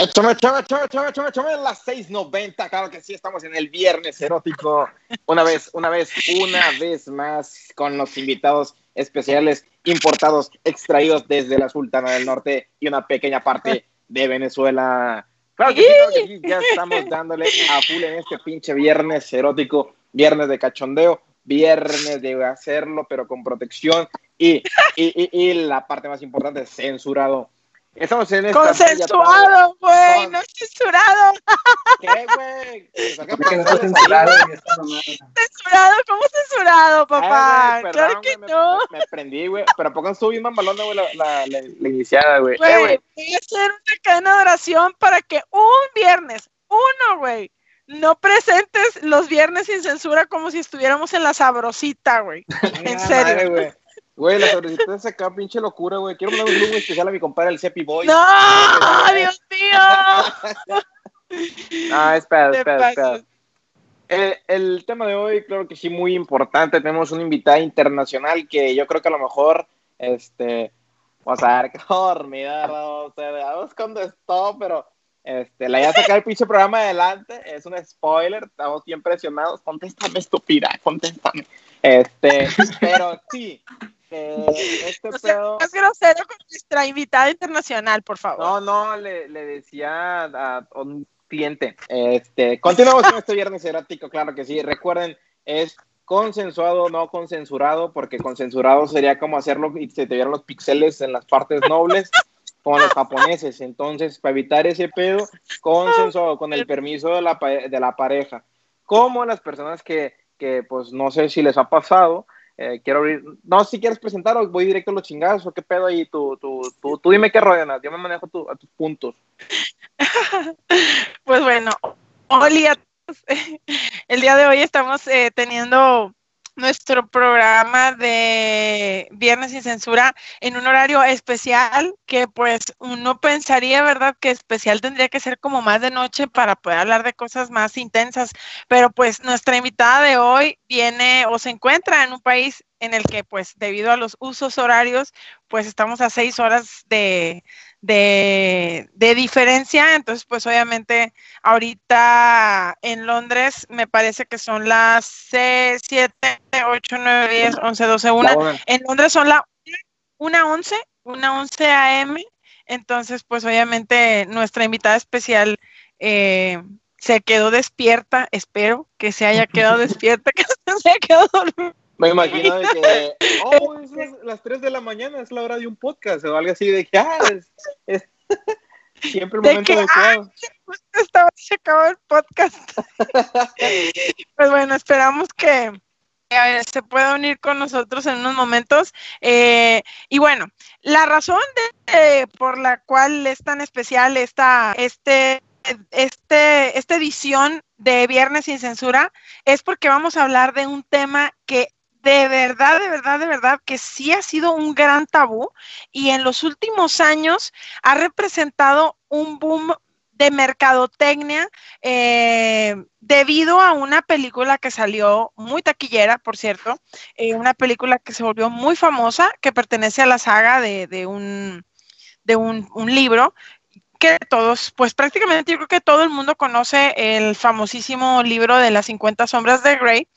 Échame, échame, échame, échame, échame, échame las 6.90, claro que sí, estamos en el viernes erótico, una vez, una vez, una vez más, con los invitados especiales importados, extraídos desde la Sultana del Norte y una pequeña parte de Venezuela. Claro que sí, claro que sí, ya estamos dándole a full en este pinche viernes erótico, viernes de cachondeo, viernes de hacerlo, pero con protección y, y, y, y la parte más importante, censurado. Estamos en esta Consensuado, güey, no censurado. ¿Qué, güey? Pues censurado. Censurado, ¿cómo censurado, papá? Ah, güey, claro perdón, que no. Me, me prendí, güey. Pero ¿a poco no estuvo bien güey, la, la, la, la iniciada, güey? Eh, Güey, güey. voy a hacer una cadena de oración para que un viernes, uno, güey, no presentes los viernes sin censura como si estuviéramos en la sabrosita, güey. En serio. madre, güey. La sobrecitas es acá, pinche locura, güey. Quiero mandar un saludo especial a mi compadre, el Cepi Boy. ¡No! ¡Dios mío! Ah, espera, espera, espera. El, el tema de hoy, creo que sí, muy importante. Tenemos una invitada internacional que yo creo que a lo mejor, este, vamos a ver qué dormida, no sé, veamos cuándo esto, pero este, la voy a sacar el pinche programa adelante. Es un spoiler, estamos bien presionados. Contéstame, estúpida, contéstame. Este, pero sí, eh, este No pedo. grosero con nuestra invitada internacional, por favor. No, no, le, le decía a un cliente. Este, continuamos con este viernes erótico, claro que sí. Recuerden, es consensuado, no consensurado, porque consensurado sería como hacerlo y se te vieran los píxeles en las partes nobles, como los japoneses. Entonces, para evitar ese pedo, consensuado, con el permiso de la, de la pareja. Como las personas que, que, pues, no sé si les ha pasado. Eh, quiero abrir, no si quieres presentar o voy directo a los chingados o qué pedo ahí, tú, tú, tú, tú dime qué rollo, Nat, yo me manejo a tus puntos. Pues bueno, todos. El día de hoy estamos eh, teniendo nuestro programa de Viernes sin Censura en un horario especial que pues uno pensaría, ¿verdad? Que especial tendría que ser como más de noche para poder hablar de cosas más intensas, pero pues nuestra invitada de hoy viene o se encuentra en un país en el que pues debido a los usos horarios pues estamos a seis horas de, de, de diferencia, entonces pues obviamente ahorita en Londres me parece que son las 6, 7, 8, 9, 10, 11, 12, 1. La una. En Londres son las 1, 11, 1, 11 AM, entonces pues obviamente nuestra invitada especial eh, se quedó despierta, espero que se haya quedado despierta, que no se haya quedado dormida. Me imagino de que, oh, es las, las 3 de la mañana, es la hora de un podcast o algo así de que, ah, es, es siempre el De momento que. Justo estaba se acabó el podcast. pues bueno, esperamos que eh, se pueda unir con nosotros en unos momentos. Eh, y bueno, la razón de, eh, por la cual es tan especial esta, este, este, esta edición de Viernes sin Censura es porque vamos a hablar de un tema que de verdad, de verdad, de verdad, que sí ha sido un gran tabú y en los últimos años ha representado un boom de mercadotecnia eh, debido a una película que salió muy taquillera, por cierto, eh, una película que se volvió muy famosa, que pertenece a la saga de, un, de un, un libro que todos, pues prácticamente yo creo que todo el mundo conoce el famosísimo libro de las 50 sombras de Grey.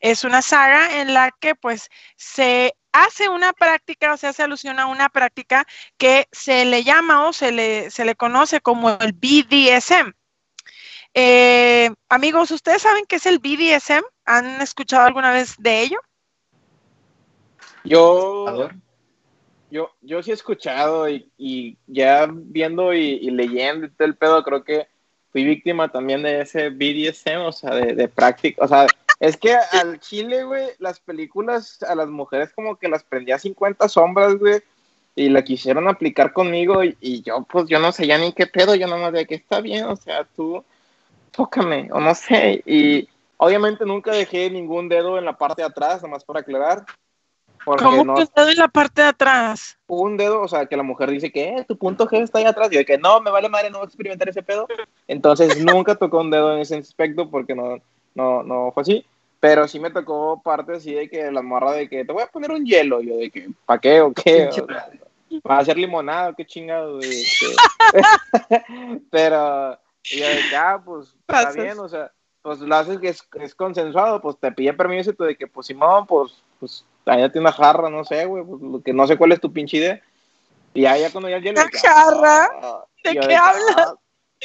Es una saga en la que pues se hace una práctica o se hace alusión a una práctica que se le llama o se le, se le conoce como el BDSM. Eh, amigos, ¿ustedes saben qué es el BDSM? ¿Han escuchado alguna vez de ello? Yo, yo, yo sí he escuchado y, y ya viendo y, y leyendo y todo el pedo, creo que fui víctima también de ese BDSM, o sea, de, de práctica, o sea, es que al chile, güey, las películas a las mujeres como que las prendía 50 sombras, güey, y la quisieron aplicar conmigo y, y yo, pues, yo no sé ya ni qué pedo, yo nomás de que está bien, o sea, tú, tócame, o no sé, y obviamente nunca dejé ningún dedo en la parte de atrás, nomás para aclarar. ¿Cómo no, que dedo en la parte de atrás? un dedo, o sea, que la mujer dice que eh, tu punto G está ahí atrás, y yo que no, me vale madre, no voy a experimentar ese pedo. Entonces nunca tocó un dedo en ese aspecto porque no, no, no fue así. Pero sí me tocó parte así de que la morra de que te voy a poner un hielo, yo de que, ¿para qué o qué? O-. Va a ser limonada, qué chingado. Este. Pero, y yo de que, ah, pues, está bien, o sea, pues lo haces que es, es consensuado, pues te pide permiso y tú de que, pues, Simón, pues, pues, allá tiene una jarra, no sé, güey, pues, lo que no sé cuál es tu pinche idea. Y ahí ya cuando ya ¿Una jarra? Ah", ¿De qué hablas?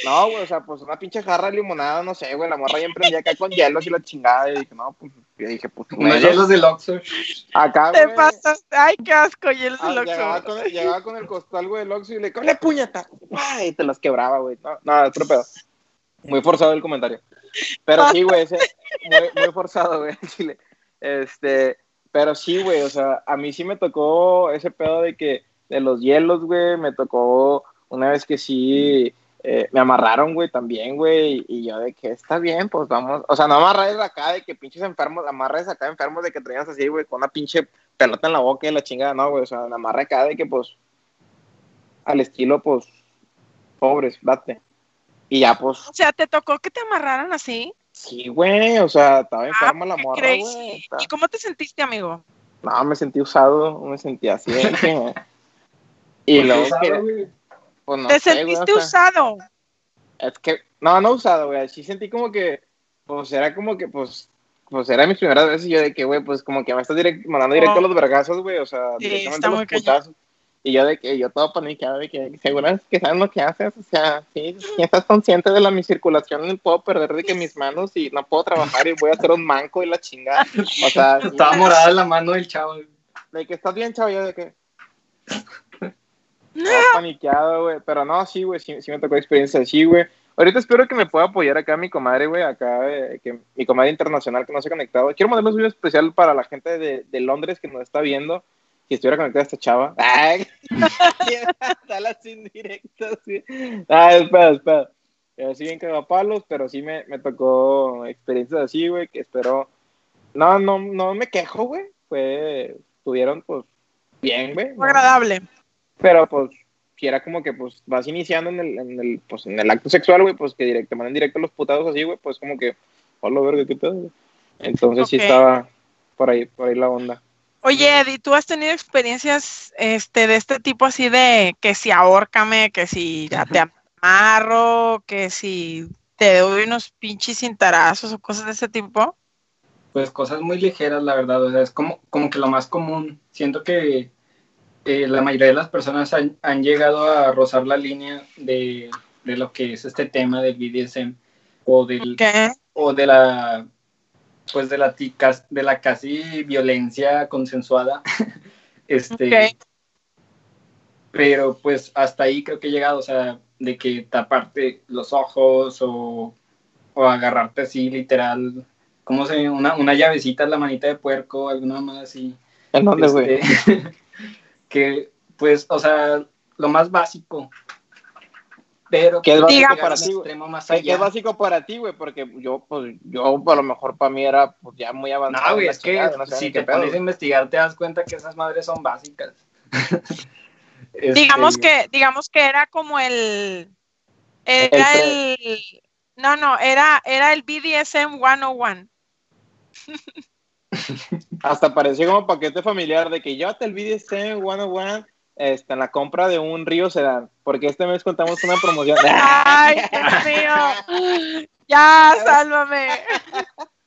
No, güey, o sea, pues una pinche jarra de limonada, no sé, güey, la morra ya emprendía acá con hielos y la chingada, y dije, no, pues, yo dije, pues, unos hielos del Oxxo. Acá, Te pasaste, ay, qué asco, hielos del Ah, Oxxo. llegaba, con el, llegaba con el costal, güey, del Oxxo y le ¡Cole puñeta! ¡Ay! Y te las quebraba, güey. No, no, otro pedo. Muy forzado el comentario. Pero sí, güey, ese, muy, muy forzado, güey, en Chile. Este, pero sí, güey, o sea, a mí sí me tocó ese pedo de que, de los hielos, güey, me tocó una vez que sí, eh, me amarraron, güey, también, güey, y yo de que está bien, pues vamos, o sea, no amarres acá de que pinches enfermos, amarres acá enfermos de que traías así, güey, con una pinche pelota en la boca y la chingada, no, güey, o sea, me amarre acá de que, pues, al estilo, pues, pobres, date. Y ya, pues, O sea, ¿te tocó que te amarraran así? sí, güey, o sea, estaba Ah, enferma la morra, güey. está- ¿Y cómo te sentiste, amigo? No, me sentí usado, me sentí así, de que- Y Pues, luego usado, que, güey. Pues, no ¿Te sé, güey, sentiste o sea, usado? Es que, no, no usado, güey. Sí sentí como que, pues era como que, pues, pues era mis primeras veces. Y yo de que, güey, pues como que me estás direct- mandando directo a los vergazos, güey. O sea, Oh. Sí, directamente a los putazos. Y yo de que, yo todo paniqueado de que, seguro que sabes lo que haces. O sea, sí, sí estás consciente de la mi circulación. No puedo perder de que mis manos y no puedo trabajar y voy a hacer un manco y la chingada. O sea, Estaba morada la mano del chavo. de que estás bien, chavo. Yo de que. Estaba paniqueado, güey. Pero no, sí, güey, sí, sí me tocó experiencia así, güey. Ahorita espero que me pueda apoyar acá mi comadre, güey, acá, eh, que mi comadre internacional que no se ha conectado. Quiero mandarle un video especial para la gente de, de Londres que nos está viendo. Si estuviera conectada esta chava. Ay, Dale sin directo, sí. Ah, espera, espera. Eh, sí bien palos, pero sí me, me tocó experiencias así, güey, que espero... No, no, no me quejo, güey. Fue, estuvieron, pues, bien, güey. Fue agradable. Pero pues, si era como que pues vas iniciando en el, en el, pues, en el acto sexual, güey, pues que directo, te manden directo los putados así, güey, pues como que, hola verga, qué pedo. Entonces sí estaba por ahí, por ahí la onda. Oye, Eddie, ¿tú has tenido experiencias este, de este tipo así de que si ahórcame, que si ya te amarro, que si te doy unos pinches cintarazos o cosas de ese tipo? Pues cosas muy ligeras, la verdad. O sea, es como, como que lo más común. Siento que eh, la mayoría de las personas han, han llegado a rozar la línea de, de lo que es este tema del BDSM o del o de la pues de la ticas- de la casi violencia consensuada. Este pero pues hasta ahí creo que he llegado o sea de que taparte los ojos o, o agarrarte así literal como se una, una llavecita en la manita de puerco alguna más así ¿En dónde, güey? este, que pues o sea lo más básico pero ¿Qué es básico para ti, más ¿Qué es básico para ti, güey? Porque yo, pues, yo a lo mejor para mí era pues, ya muy avanzado. No, güey, la es que chingada, no sé si te pedo, pones a investigar te das cuenta que esas madres son básicas. Este, Digamos que, digamos que era como el, era El el, no, no, era, era el BDSM 101. Hasta parecía como paquete familiar de que llévate el BDSM 101 este, en la compra de un Río Sedán, porque este mes contamos con una promoción. Ay, Dios mío. Ya, sálvame.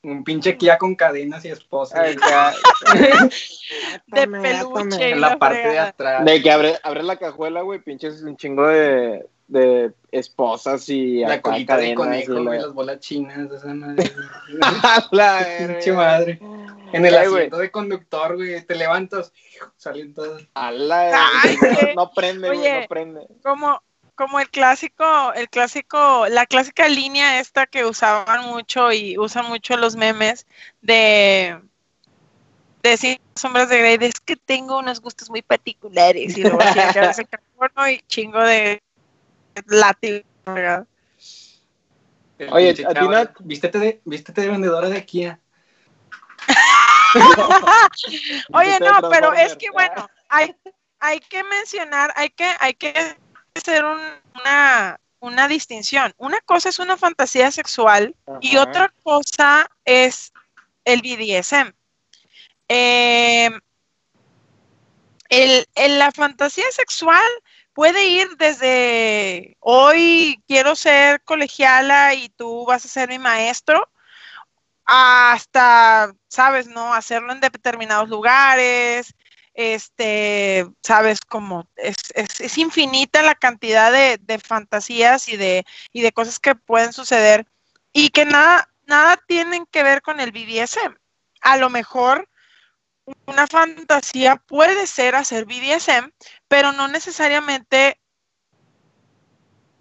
Un pinche Kia con cadenas y esposa. Ay, ya. De peluche. en la parte de atrás. De que abre, abre la cajuela, güey, pinches un chingo de, de esposas y la acá colita de conejo, y la- las bolas chinas, esa madre. La pinche madre. En el Ay, asiento de conductor, güey, te levantas, salen todas. A la Ay, verga. güey. No prende, güey, no prende. Como, como el clásico, el clásico, la clásica línea esta que usaban mucho y usan mucho los memes de de Cien sombras de Grey, de, es que tengo unos gustos muy particulares y luego tiene que porno y chingo de látigo. ¿verdad? El Oye, a ti no- Vístete de, vístete de vendedora de Kia. Oye, no, pero es que bueno, hay, hay que mencionar, hay que, hay que hacer un- una, una distinción. Una cosa es una fantasía sexual y otra cosa es el BDSM. Eh, el, la fantasía sexual puede ir desde hoy quiero ser colegiala y tú vas a ser mi maestro, hasta, sabes, ¿no? Hacerlo en determinados lugares, este, sabes, como es, es, infinita la cantidad de, fantasías y de, y de cosas que pueden suceder y que nada, nada tienen que ver con el BDSM. A lo mejor una fantasía puede ser hacer BDSM, pero no necesariamente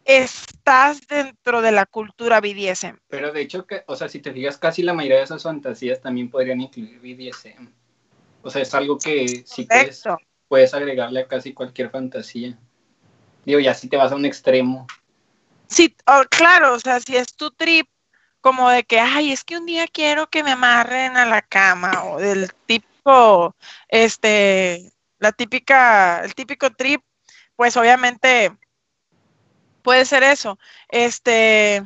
estás dentro de la cultura BDSM. Pero de hecho, o sea, si te fijas, casi la mayoría de esas fantasías también podrían incluir BDSM. O sea, es algo que sí puedes, puedes agregarle a casi cualquier fantasía. Digo, ya si te vas a un extremo. Sí, oh, claro, o sea, si es tu trip, como de que, ay, es que un día quiero que me amarren a la cama, o del tipo, este, la típica, el típico trip, pues obviamente puede ser eso. Este.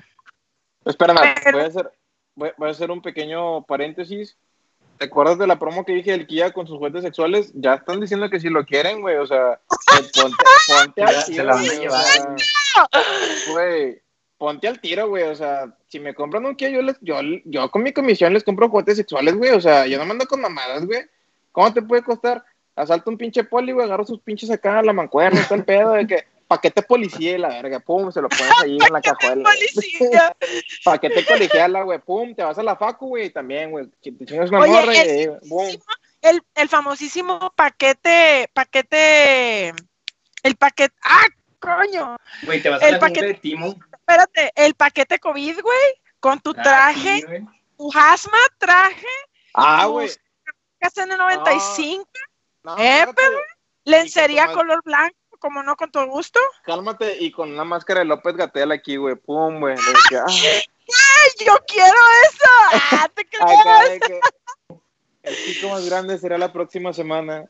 Espérame, voy, a hacer, voy, a hacer un pequeño paréntesis. ¿Te acuerdas de la promo que dije del Kia con sus juguetes sexuales? Ya están diciendo que si lo quieren, güey, o sea, ponte, ponte al tiro, güey. Ponte al tiro, güey, o sea, si me compran un Kia, yo, les, yo, yo con mi comisión les compro juguetes sexuales, güey, o sea, yo no mando con mamadas, güey. ¿Cómo te puede costar? Asalto un pinche poli, güey, agarro sus pinches acá a la mancuerna, está el pedo de que paquete policía y la verga, pum, se lo pones ahí en la cajuela. policía. paquete colegiala, güey, pum, te vas a la facu, güey, también, güey, te chingas una morra y, boom. El, el famosísimo paquete, paquete, el paquete, ¡ah, coño! Güey, te vas a la paquete de Timo. Espérate, el paquete COVID, güey, con tu ah, traje, tu hazma traje. Ah, güey. en el 95. No, eh, pero lencería color blanco como no, con todo gusto.Álmate y con una máscara de López Gatel aquí, güey, pum, güey. ¡Ay, yo quiero eso! ¡Ah, te creas! el chico más grande será la próxima semana.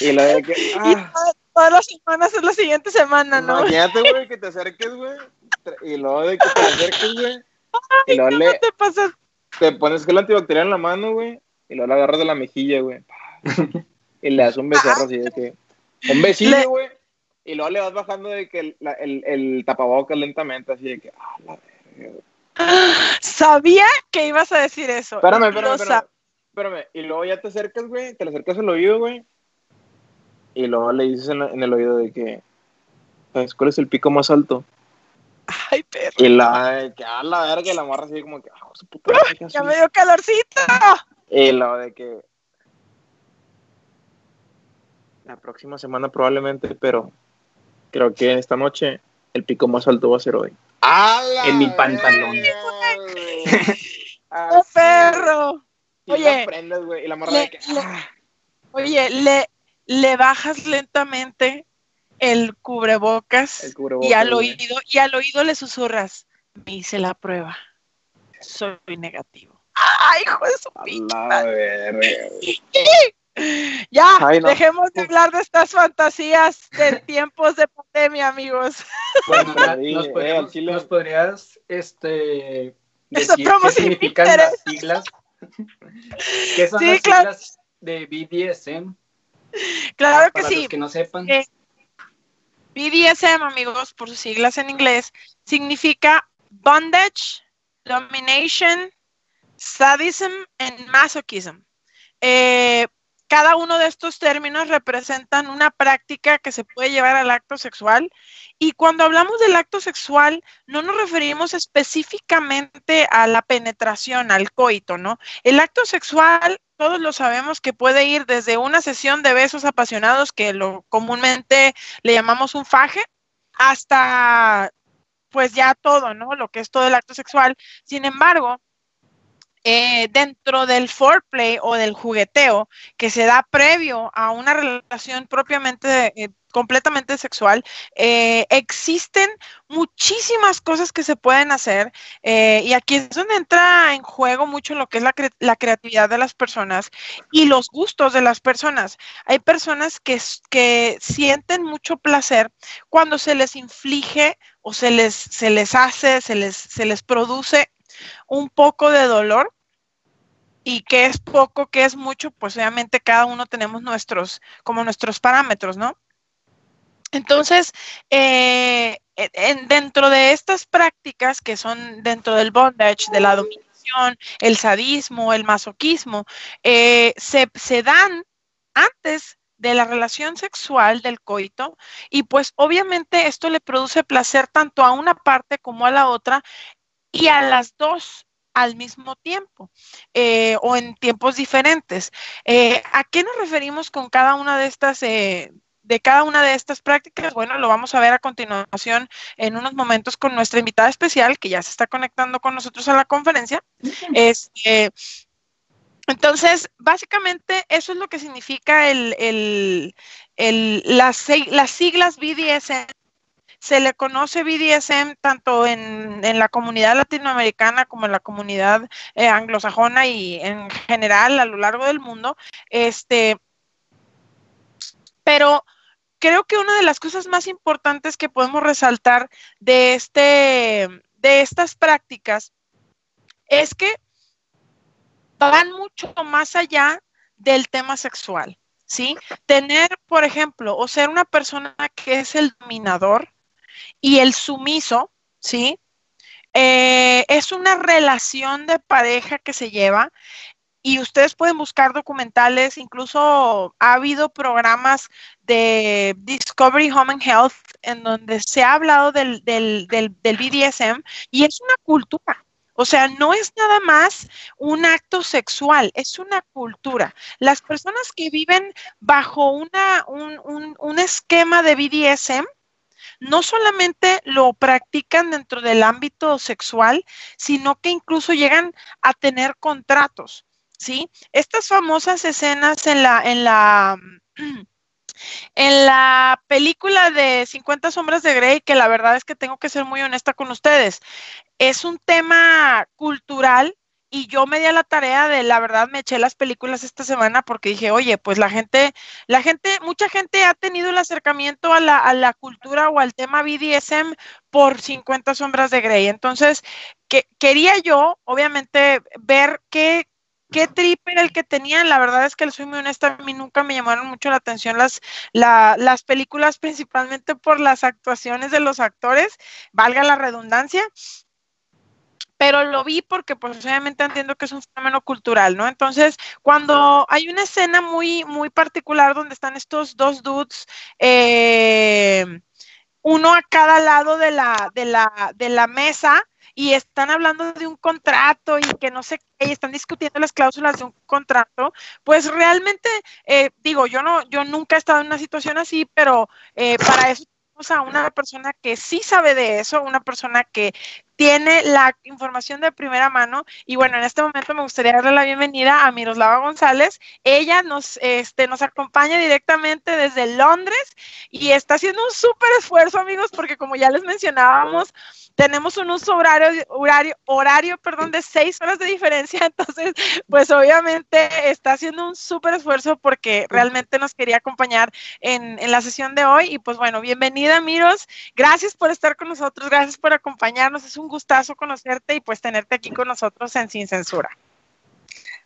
Y la de que. Ah. todas las semanas es la siguiente semana, ¿no? Imagínate, güey, que te acerques, güey. Y luego de que te acerques, güey. Y luego le. te pasas? Te pones el antibacterial en la mano, güey. Y luego la agarras de la mejilla, güey. Y le das un becerro así de que. Un besito, güey. Y luego le vas bajando de que el, el, el tapabocas lentamente, así de que, ah, la verga. Sabía que ibas a decir eso. Espérame, espérame, espérame, espérame. Y luego ya te acercas, güey, te le acercas al oído, güey. Y luego le dices en, el oído de que, ¿sabes cuál es el pico más alto? Ay, perro. Y la, que a ah, la verga, y la morra así como que, ah, su puta. ya me dio calorcito. Y luego de que, la próxima semana probablemente, pero Creo que esta noche el pico más alto va a ser hoy. En mi pantalón. ¡Oh, perro! Oye, oye, le, le bajas lentamente el cubrebocas, y al oído y al oído le susurras, me hice la prueba, soy negativo. ¡Ay, hijo de su pinche! Ya, dejemos de hablar de estas fantasías de tiempos de pandemia, amigos. Bueno, nos, podrías, este, decir qué significan las siglas? ¿Qué son las siglas de BDSM? Claro que Para sí. Los que no sepan. Eh, BDSM, amigos, por sus siglas en inglés, significa bondage, domination, sadism and masochism. Eh, cada uno de estos términos representan una práctica que se puede llevar al acto sexual y cuando hablamos del acto sexual no nos referimos específicamente a la penetración, al coito, ¿no? El acto sexual, todos lo sabemos que puede ir desde una sesión de besos apasionados, que lo comúnmente le llamamos un faje, hasta pues ya todo, ¿no? Lo que es todo el acto sexual. Sin embargo, eh, dentro del foreplay o del jugueteo que se da previo a una relación propiamente eh, completamente sexual, eh, existen muchísimas cosas que se pueden hacer y aquí es donde entra en juego mucho lo que es la, la, creatividad de las personas y los gustos de las personas. Hay personas que, que sienten mucho placer cuando se les inflige o se les, se les hace, se les, se les produce un poco de dolor y qué es poco, qué es mucho, pues obviamente cada uno tenemos nuestros, como nuestros parámetros, ¿no? Entonces, eh, dentro de estas prácticas que son dentro del bondage, de la dominación, el sadismo, el masoquismo, eh, se, se dan antes de la relación sexual del coito y pues obviamente esto le produce placer tanto a una parte como a la otra y a las dos al mismo tiempo eh, o en tiempos diferentes. ¿A qué nos referimos con cada una de estas de cada una de estas prácticas, bueno, lo vamos a ver a continuación en unos momentos con nuestra invitada especial que ya se está conectando con nosotros a la conferencia. Este, entonces, básicamente eso es lo que significa el, las, siglas BDSM. Se le conoce BDSM tanto en, la comunidad latinoamericana como en la comunidad eh, anglosajona y en general a lo largo del mundo. Este, pero creo que una de las cosas más importantes que podemos resaltar de, este, de estas prácticas es que van mucho más allá del tema sexual, ¿sí? Tener, por ejemplo, o ser una persona que es el dominador y el sumiso, ¿sí? Eh, es una relación de pareja que se lleva y ustedes pueden buscar documentales, incluso ha habido programas de Discovery Home and Health en donde se ha hablado del, del, BDSM y es una cultura, o sea, no es nada más un acto sexual, es una cultura. Las personas que viven bajo una, un, un, esquema de BDSM, no solamente lo practican dentro del ámbito sexual, sino que incluso llegan a tener contratos, ¿sí? Estas famosas escenas en la, en la, en la película de 50 sombras de Grey, que la verdad es que tengo que ser muy honesta con ustedes, es un tema cultural y yo me di a la tarea de, la verdad, me eché las películas esta semana porque dije, oye, pues la gente, la gente, mucha gente ha tenido el acercamiento a la, a la cultura o al tema BDSM por 50 sombras de Grey. Entonces, que, quería yo, obviamente, ver qué, qué trip era el que tenían. La verdad es que soy muy honesta, a mí nunca me llamaron mucho la atención las, las películas, principalmente por las actuaciones de los actores, valga la redundancia pero lo vi porque pues entiendo que es un fenómeno cultural, ¿no? Entonces, cuando hay una escena muy, muy particular donde están estos dos dudes, eh, uno a cada lado de la, de la, de la mesa, y están hablando de un contrato y que no sé qué, y están discutiendo las cláusulas de un contrato, pues realmente, eh, digo, yo no, yo nunca he estado en una situación así, pero eh, para eso a una persona que sí sabe de eso, una persona que tiene la información de primera mano. Y bueno, en este momento me gustaría darle la bienvenida a Miroslava González. Ella nos, este, nos acompaña directamente desde Londres y está haciendo un súper esfuerzo, amigos, porque como ya les mencionábamos, tenemos un uso horario, horario, horario perdón, de seis horas de diferencia, entonces, pues obviamente está haciendo un súper esfuerzo porque realmente nos quería acompañar en, en, la sesión de hoy. Y pues bueno, bienvenida, Miros. Gracias por estar con nosotros, gracias por acompañarnos. Es un gustazo conocerte y pues tenerte aquí con nosotros en Sin Censura.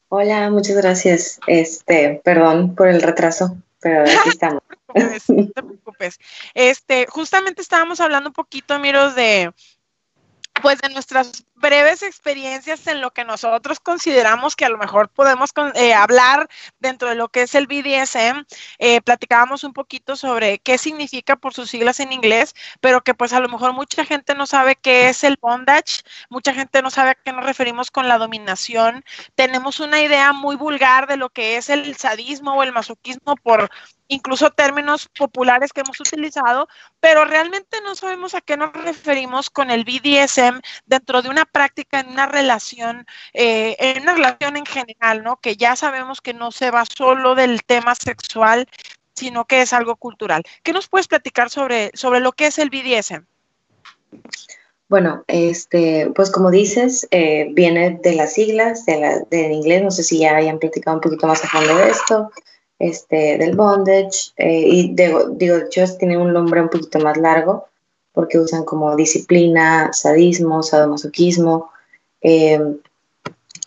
Hola, muchas gracias. Este, perdón por el retraso, pero aquí estamos. no te preocupes. Este, justamente estábamos hablando un poquito, Miros, de pues de nuestras breves experiencias en lo que nosotros consideramos que a lo mejor podemos eh, hablar dentro de lo que es el BDSM. Eh, platicábamos un poquito sobre qué significa por sus siglas en inglés, pero que pues a lo mejor mucha gente no sabe qué es el bondage, mucha gente no sabe a qué nos referimos con la dominación. Tenemos una idea muy vulgar de lo que es el sadismo o el masoquismo por incluso términos populares que hemos utilizado, pero realmente no sabemos a qué nos referimos con el BDSM dentro de una práctica, en una relación, eh, en una relación en general, ¿no? Que ya sabemos que no se va solo del tema sexual, sino que es algo cultural. ¿Qué nos puedes platicar sobre, sobre lo que es el BDSM? Bueno, este, pues como dices, eh, viene de las siglas, de la, del inglés, no sé si ya hayan platicado un poquito más a fondo de esto, este, del bondage, eh, y digo, digo, de hecho tiene un nombre un poquito más largo, porque usan como disciplina, sadismo, sadomasoquismo, em,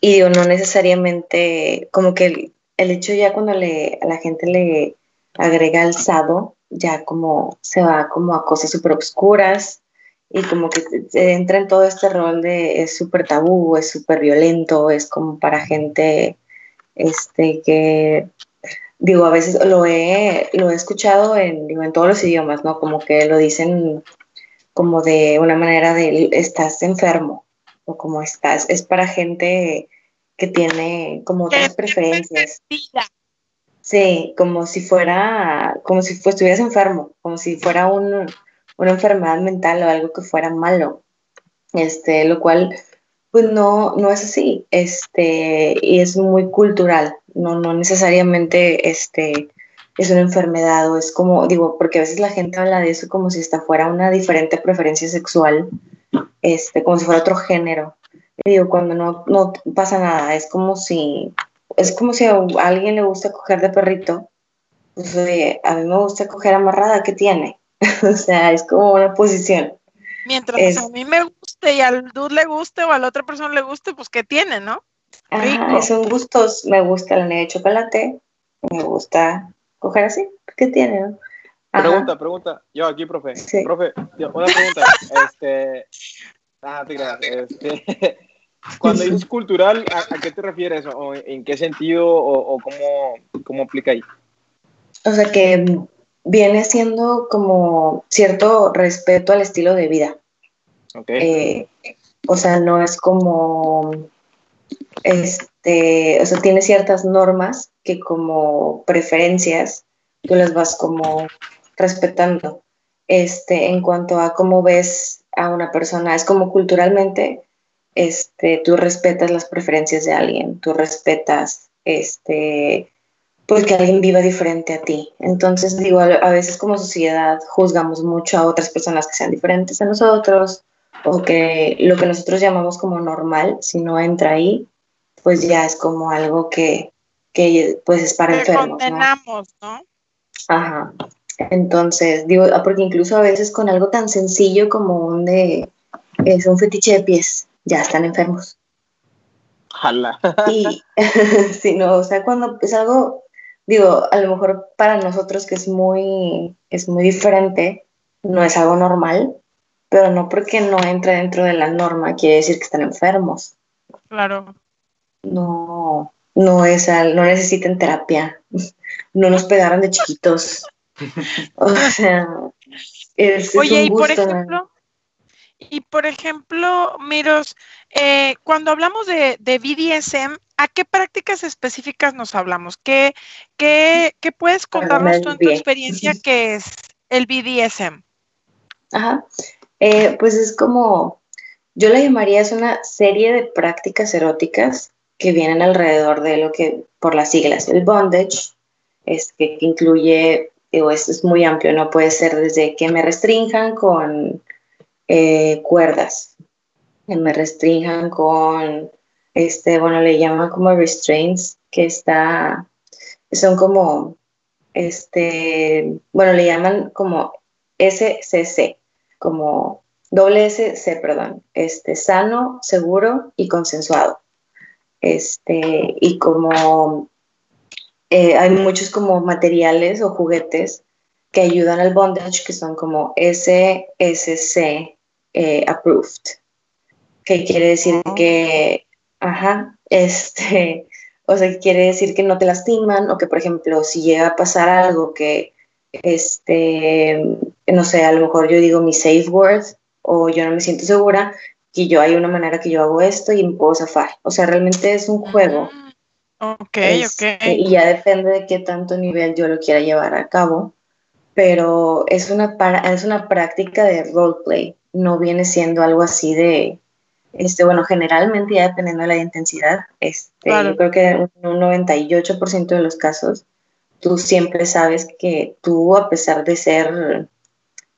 y digo, no necesariamente, como que el, el hecho ya cuando le, a la gente le agrega alzado, ya como se va como a cosas súper obscuras y como que entra en todo este rol de es súper tabú, es súper violento, es como para gente este que digo, a veces lo he, lo he escuchado en, digo, en todos los idiomas, ¿no? Como que lo dicen como de una manera de estás enfermo o como estás, es para gente que tiene como otras preferencias. Sí, como si fuera, como si estuvieras enfermo, como si fuera un, una enfermedad mental o algo que fuera malo. Este, lo cual pues no, no es así, este, y es muy cultural, no, no necesariamente este, es una enfermedad o es como, digo, porque a veces la gente habla de eso como si esta fuera una diferente preferencia sexual, este, como si fuera otro género. digo, cuando no, no pasa nada, es como si, es como si a alguien le gusta coger de perrito, pues a mí me gusta coger amarrada, ¿qué tiene? o sea, es como una posición. Mientras a mí me guste y al dude le guste o a la otra persona le guste, pues ¿qué tiene, no? Ajá, son gustos. Me gusta la nieve de chocolate, me gusta coger así. ¿Qué tiene, no? Pregunta, pregunta. Yo aquí, profe. Profe, una pregunta. este, ah, te este, cuando dices cultural, ¿a, qué te refieres? ¿O ¿En qué sentido o, cómo, cómo aplica ahí? O sea, que viene siendo como cierto respeto al estilo de vida. Eh, o sea, no es como, este, o sea, tiene ciertas normas que como preferencias tú las vas como respetando. Este, en cuanto a cómo ves a una persona, es como culturalmente, este, tú respetas las preferencias de alguien, tú respetas, este, pues que alguien viva diferente a ti. Entonces, digo, a, veces como sociedad juzgamos mucho a otras personas que sean diferentes a nosotros o que lo que nosotros llamamos como normal, si no entra ahí, pues ya es como algo que, que pues es para enfermos. Condenamos, ¿no? Ajá. Entonces, digo, ah, porque incluso a veces con algo tan sencillo como un de, es un fetiche de pies, ya están enfermos. Jala. y, si no, o sea, cuando es algo digo, a lo mejor para nosotros que es muy, es muy diferente, no es algo normal, pero no porque no entre dentro de la norma quiere decir que están enfermos. Claro. No, no es no necesitan terapia, no nos pegaron de chiquitos. o sea, es, Oye, y por ejemplo, y por ejemplo, Miros, eh, cuando hablamos de, de BDSM, ¿a qué prácticas específicas nos hablamos? ¿Qué, qué, qué puedes contarnos tú en tu experiencia que es el BDSM? Ajá, eh, pues es como, yo la llamaría es una serie de prácticas eróticas que vienen alrededor de lo que, por las siglas, el bondage, es que, incluye, digo, esto es muy amplio, no puede ser desde que me restrinjan con eh, cuerdas, que me restrinjan con este, bueno, le llaman como restraints, que está, son como, este, bueno, le llaman como SCC, como doble SC, perdón, este, sano, seguro y consensuado. Este, y como eh, hay muchos como materiales o juguetes que ayudan al bondage, que son como SSC eh, approved, que quiere decir que Ajá, este, o sea, quiere decir que no te lastiman o que, por ejemplo, si llega a pasar algo que, este, no sé, a lo mejor yo digo mi safe word o yo no me siento segura, que yo hay una manera que yo hago esto y me puedo zafar. O sea, realmente es un juego. Ah, ok, ok. Y ya depende de qué tanto nivel yo lo quiera llevar a cabo, pero es una, es una práctica de roleplay, no viene siendo algo así de este, bueno, generalmente ya dependiendo de la intensidad, este, yo creo que en un 98% de los casos, tú siempre sabes que tú, a pesar de ser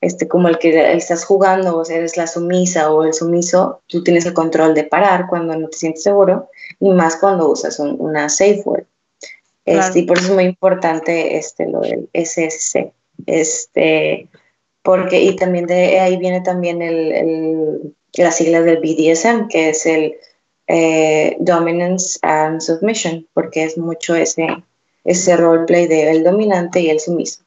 este, como el que estás jugando, o eres la sumisa o el sumiso, tú tienes el control de parar cuando no te sientes seguro, y más cuando usas una safe word. Este, y por eso es muy importante este, lo del SSC. Este, porque, y también de ahí viene también el las siglas del BDSM, que es el eh, dominance and submission, porque es mucho ese, ese roleplay de el dominante y el sumiso.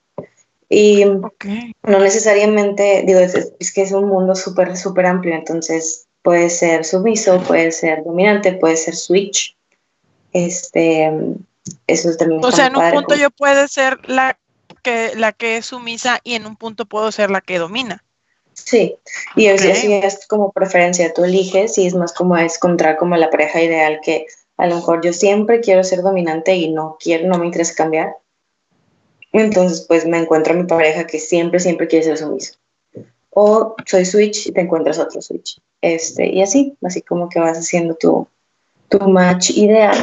Y no necesariamente, digo, es, que es un mundo súper, súper amplio, entonces puede ser sumiso, puede ser dominante, puede ser switch. Este, eso también. O sea, en un punto yo puede ser la que, la que es sumisa y en un punto puedo ser la que domina. Sí, y así es como preferencia, tú eliges y es más como es encontrar como la pareja ideal que a lo mejor yo siempre quiero ser dominante y no quiero, no me interesa cambiar. Entonces, pues me encuentro a mi pareja que siempre, siempre quiere ser sumiso. O soy switch y te encuentras otro switch. Este, y así, así como que vas haciendo tu, tu match ideal,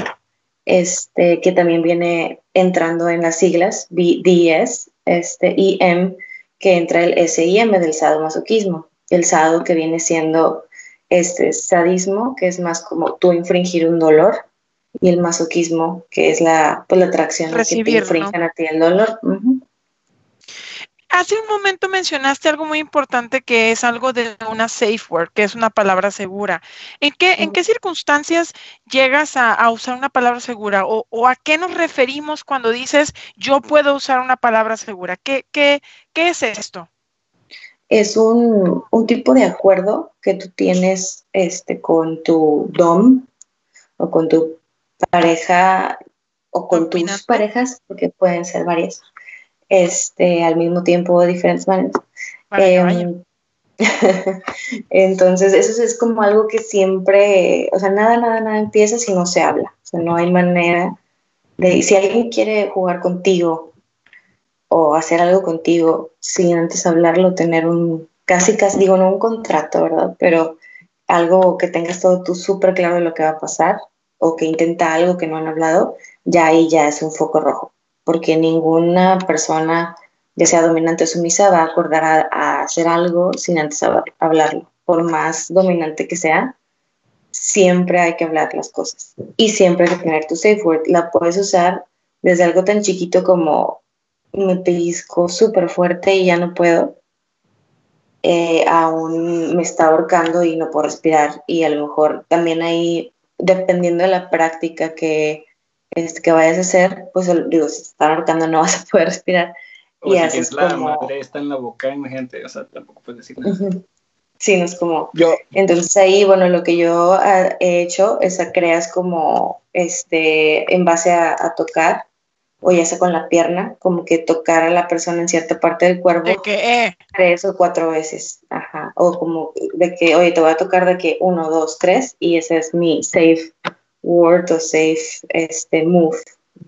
este, que también viene entrando en las siglas BDS, este, M que entra el SIM del sadomasoquismo. El sado que viene siendo este sadismo, que es más como tú infringir un dolor, y el masoquismo, que es la, pues, la atracción que te infringen a ti el dolor. Hace un momento mencionaste algo muy importante que es algo de una safe word, que es una palabra segura. ¿En qué, ¿en qué circunstancias llegas a, usar una palabra segura? O, a qué nos referimos cuando dices yo puedo usar una palabra segura? ¿Qué, qué, qué es esto? Es un, tipo de acuerdo que tú tienes este, con tu DOM o con tu pareja o con tus parejas, porque pueden ser varias este, al mismo tiempo de diferentes maneras. Em, entonces, eso es como algo que siempre, o sea, nada, nada, nada empieza si no se habla. O sea, no hay manera de, si alguien quiere jugar contigo o hacer algo contigo sin antes hablarlo, tener un, casi, casi, digo, no un contrato, ¿verdad? Pero algo que tengas todo tú súper claro de lo que va a pasar o que intenta algo que no han hablado, ya ahí ya es un foco rojo porque ninguna persona, ya sea dominante o sumisa, va a acordar a, hacer algo sin antes hablarlo. Por más dominante que sea, siempre hay que hablar las cosas. Y siempre hay que tener tu safe word. La puedes usar desde algo tan chiquito como me pellizco súper fuerte y ya no puedo, eh, aún me está ahorcando y no puedo respirar. Y a lo mejor también ahí, dependiendo de la práctica que este, que vayas a hacer, pues digo, si te están ahorcando no vas a poder respirar. O y si la madre está en la boca, imagínate, o sea, tampoco puedes decir nada. Sí, no es como. Yo. Entonces ahí, bueno, lo que yo ah, he hecho es a creas como este en base a, tocar, o ya sea con la pierna, como que tocar a la persona en cierta parte del cuerpo. De que eh. tres o cuatro veces. Ajá. O como de que, oye, te voy a tocar de que uno, dos, tres, y ese es mi safe word o safe este, move,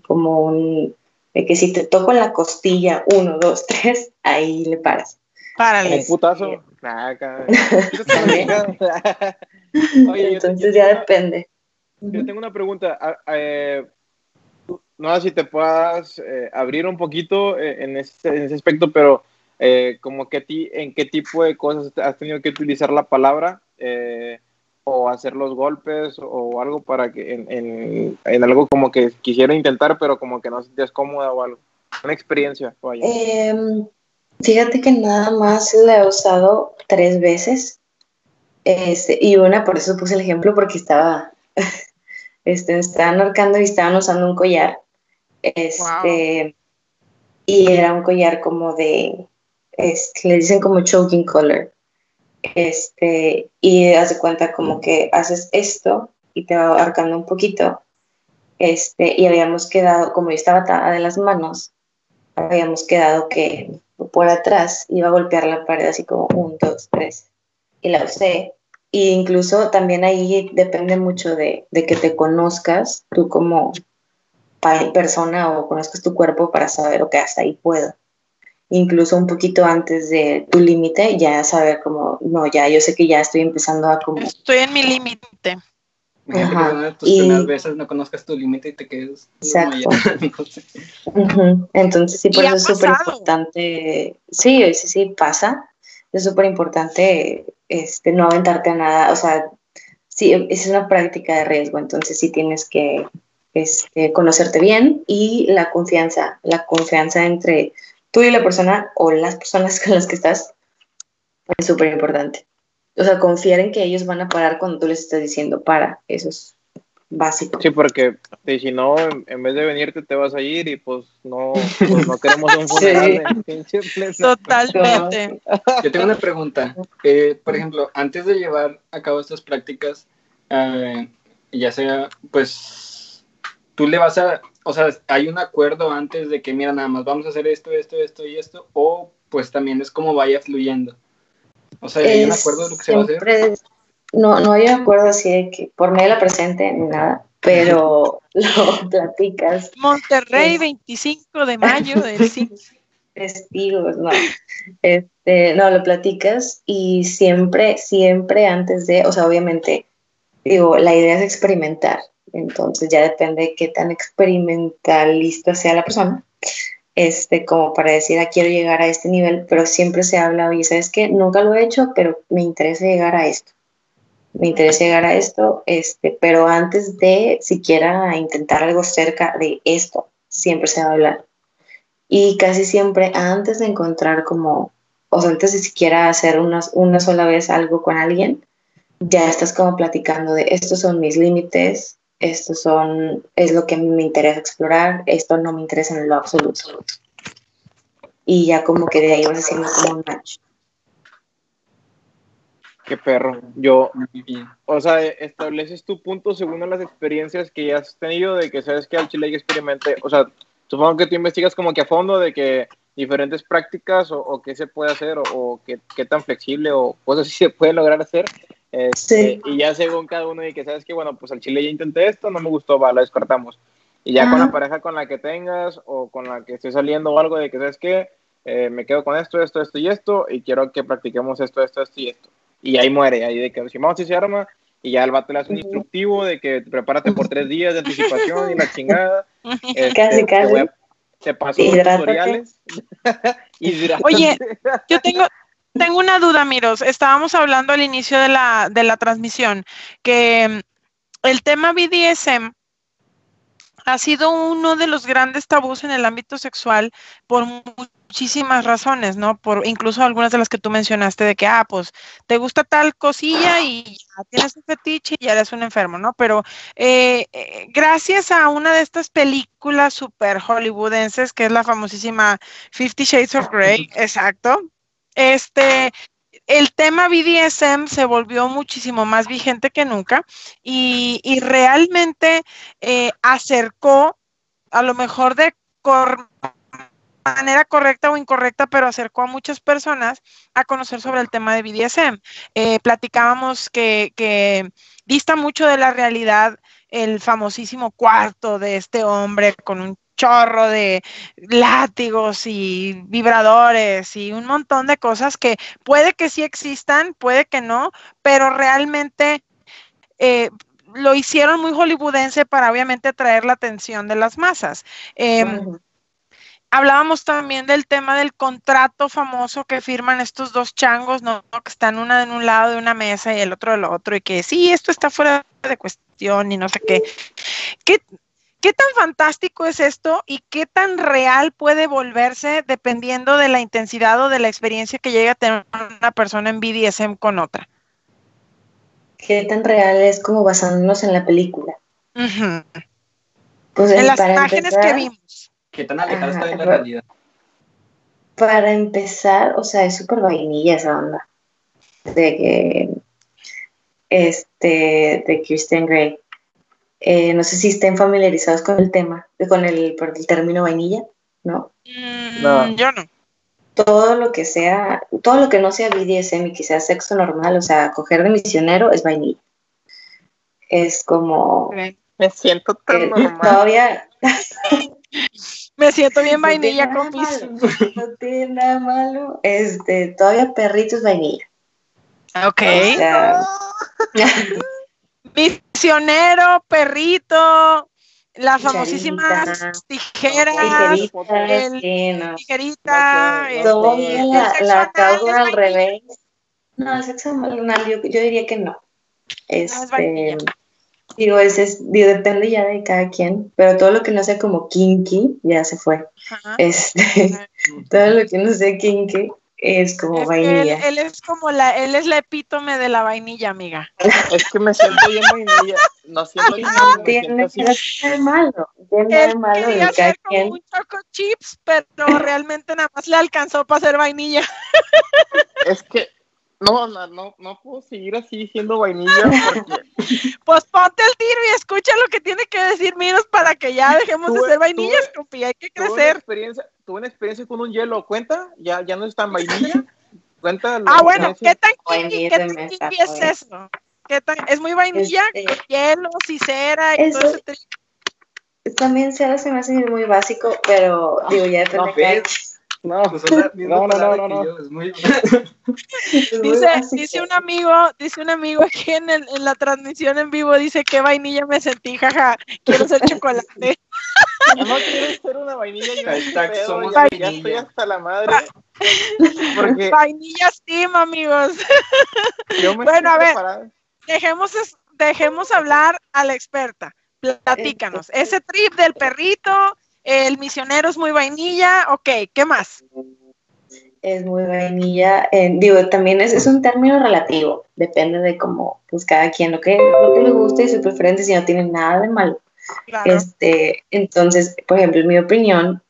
como un, de que si te toco en la costilla, uno, dos, tres, ahí le paras. Párale. Un putazo. Entonces ya depende. Yo tengo una pregunta. Ah, eh, no sé si te puedas eh, abrir un poquito eh, en, ese, en ese aspecto, pero como que ti, en qué tipo de cosas has tenido que utilizar la palabra o hacer los golpes o algo para que en, en, algo como que quisiera intentar, pero como que no sentías cómoda o algo. Una experiencia. Em, fíjate que nada más la he usado tres veces. Este, y una, por eso puse el ejemplo, porque estaba, este, estaban ahorcando y estaban usando un collar. Este, Y era un collar como de, este, le dicen como choking collar este, y hace cuenta como que haces esto y te va abarcando un poquito, este, y habíamos quedado, como yo estaba atada de las manos, habíamos quedado que por atrás iba a golpear la pared así como un, dos, tres, y la usé. Y incluso también ahí depende mucho de, de que te conozcas tú como persona o conozcas tu cuerpo para saber, ok, hasta ahí puedo incluso un poquito antes de tu límite, ya saber como, no, ya yo sé que ya estoy empezando a como... Estoy en mi límite. Ajá. Tus y... veces no conozcas tu límite y te quedes. Exacto. Entonces sí, por eso es súper importante. Sí, sí, sí, pasa. Es súper importante este, no aventarte a nada. O sea, sí, es una práctica de riesgo, entonces sí tienes que este, conocerte bien y la confianza, la confianza entre tú y la persona o las personas con las que estás es súper importante. o sea, confiar en que ellos van a parar cuando tú les estás diciendo para. Eso es básico. Sí, porque si no, en, vez de venirte te vas a ir y pues no, pues, no queremos un funeral. Totalmente. Yo tengo una pregunta. Eh, por ejemplo, antes de llevar a cabo estas prácticas, eh, ya sea, pues, tú le vas a, o sea, hay un acuerdo antes de que, mira, nada más vamos a hacer esto, esto, esto y esto, o pues también es como vaya fluyendo. O sea, ¿hay un acuerdo de lo que se va a hacer? No, no hay un acuerdo así de que por medio de la presente ni nada, pero lo platicas. Monterrey, 25 de mayo del Testigos, no. Este, no, lo platicas y siempre, siempre antes de, o sea, obviamente, digo, la idea es experimentar, entonces ya depende de qué tan experimentalista sea la persona este, como para decir, ah, quiero llegar a este nivel, pero siempre se habla, oye, ¿sabes qué? Nunca lo he hecho, pero me interesa llegar a esto. Me interesa llegar a esto, este, pero antes de siquiera intentar algo cerca de esto, siempre se va a hablar. Y casi siempre antes de encontrar como, o sea, antes de siquiera hacer una, una sola vez algo con alguien, ya estás como platicando de estos son mis límites, estos son, es lo que me interesa explorar, esto no me interesa en lo absoluto. Y ya como que de ahí vas haciendo como un match. Qué perro. Yo, o sea, estableces tu punto según las experiencias que ya has tenido de que sabes que al chile experimente, o sea, supongo que tú investigas como que a fondo de que diferentes prácticas o, qué se puede hacer o, qué, qué, tan flexible o cosas así se pueden lograr hacer este, y ya según cada uno y que sabes que, bueno, pues al chile ya intenté esto, no me gustó, va, lo descartamos. Y ya con la pareja con la que tengas o con la que esté saliendo o algo de que sabes que eh, me quedo con esto, esto, esto y esto y quiero que practiquemos esto, esto, esto y esto. Y ahí muere, ahí de que si vamos y se arma y ya el vato le hace un instructivo de que prepárate por tres días de anticipación y la chingada. Este, casi, casi. se pasó los tutoriales. Oye, yo tengo, tengo una duda, Miros. Estábamos hablando al inicio de la, de la transmisión que mm, el tema BDSM ha sido uno de los grandes tabús en el ámbito sexual por muchísimas razones, ¿no? Por incluso algunas de las que tú mencionaste de que, ah, pues te gusta tal cosilla y ya tienes un fetiche y ya eres un enfermo, ¿no? Pero eh, eh, gracias a una de estas películas super hollywoodenses, que es la famosísima Fifty Shades of Grey, exacto, este, el tema BDSM se volvió muchísimo más vigente que nunca y, realmente eh, acercó, a lo mejor de manera correcta o incorrecta, pero acercó a muchas personas a conocer sobre el tema de BDSM. Eh, platicábamos que, que dista mucho de la realidad el famosísimo cuarto de este hombre con un chorro de látigos y vibradores y un montón de cosas que puede que sí existan, puede que no, pero realmente eh, lo hicieron muy hollywoodense para obviamente atraer la atención de las masas. Em, hablábamos también del tema del contrato famoso que firman estos dos changos, ¿no? Que están una en un lado de una mesa y el otro del otro, y que sí, esto está fuera de cuestión y no sé qué. ¿Qué ¿Qué tan fantástico es esto y qué tan real puede volverse dependiendo de la intensidad o de la experiencia que llega a tener una persona en BDSM con otra? ¿Qué tan real es como basándonos en la película? pues, en las imágenes que vimos. ¿Qué tan alejada está de la realidad? Para empezar, o sea, es súper vainilla esa onda. De que. Este. De Christian Grey eh, no sé si estén familiarizados con el tema, con el, el término vainilla, ¿no? Mm, no. Yo no. Todo lo que sea, todo lo que no sea BDSM y que sea sexo normal, o sea, coger de misionero es vainilla. Es como... Me siento tan normal. Todavía... Me siento bien vainilla con mis... No tiene nada malo. Este, todavía perritos vainilla. Ok. Misionero, perrito, las famosísimas tijeras, el, tijerita, este, la, la causa al revés. No, el sexo anal yo, yo, diría que no. Este, digo, ese es, digo, depende ya de cada quien, pero todo lo que no sea como kinky ya se fue. Este, todo lo que no sea kinky, es como Es vainilla. él, él es como la, él es la epítome de la vainilla, amiga. Es que me siento bien vainilla. No siento bien, no me tiene nada malo, no tiene malo quería de hacer como un choco chips, pero realmente nada más le alcanzó para hacer vainilla. Es que no, no, no, no puedo seguir así siendo vainilla porque Pues ponte el tiro y escucha lo que tiene que decir Miros para que ya dejemos de ser vainillas, compi, hay que tuve una crecer. experiencia, tuve una experiencia con un hielo, ¿cuenta? Ya, ya no es tan vainilla. Cuenta Ah, bueno? ¿qué tan Vainilla kinky, qué de tan mesa, kinky es eso? ¿Qué tan, es muy vainilla, Este- con hielo, y cera y Eso- todo ese tri- También se hace me hace muy básico, pero digo, ya depende No. No, Pues son no, no, no, no, que no. yo, es muy- Es muy Dice, dice un amigo, dice un amigo aquí en, el- en la transmisión en vivo, dice que vainilla me sentí, jaja, quiero ser chocolate. No quieres ser una vainilla. Yo Hashtag pedo, somos ya, ya vainilla. estoy hasta la madre. Porque Vainilla Steam, amigos. yo me Bueno, a ver. Dejemos, dejemos hablar a la experta. Platícanos. Ese trip del perrito, el misionero es muy vainilla, ok, ¿qué más? Es muy vainilla. eh, digo, también es, es un término relativo. Depende de cómo, pues cada quien lo que, lo que le guste y su preferencia, si no tiene nada de malo. Claro. Este, entonces, por ejemplo, en mi opinión,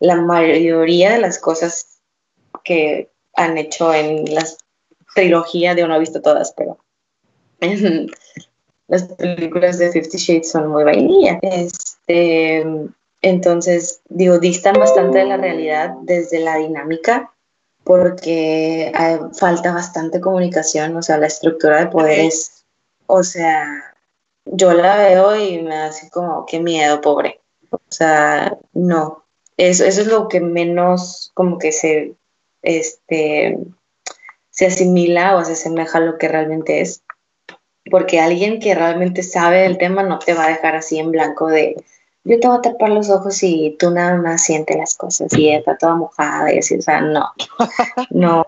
la mayoría de las cosas que han hecho en las trilogías, digo, no he visto todas, pero en las películas de Fifty Shades son muy vainilla. Este, entonces, digo, distan bastante de la realidad desde la dinámica, porque eh, falta bastante comunicación, o sea, la estructura de poderes, o sea, yo la veo y me hace como, qué miedo, pobre. O sea, no. Eso, eso es lo que menos como que se, este, se asimila o se asemeja a lo que realmente es. Porque alguien que realmente sabe del tema no te va a dejar así en blanco de, yo te voy a tapar los ojos y tú nada más sientes las cosas y está toda mojada y así, o sea, no, no,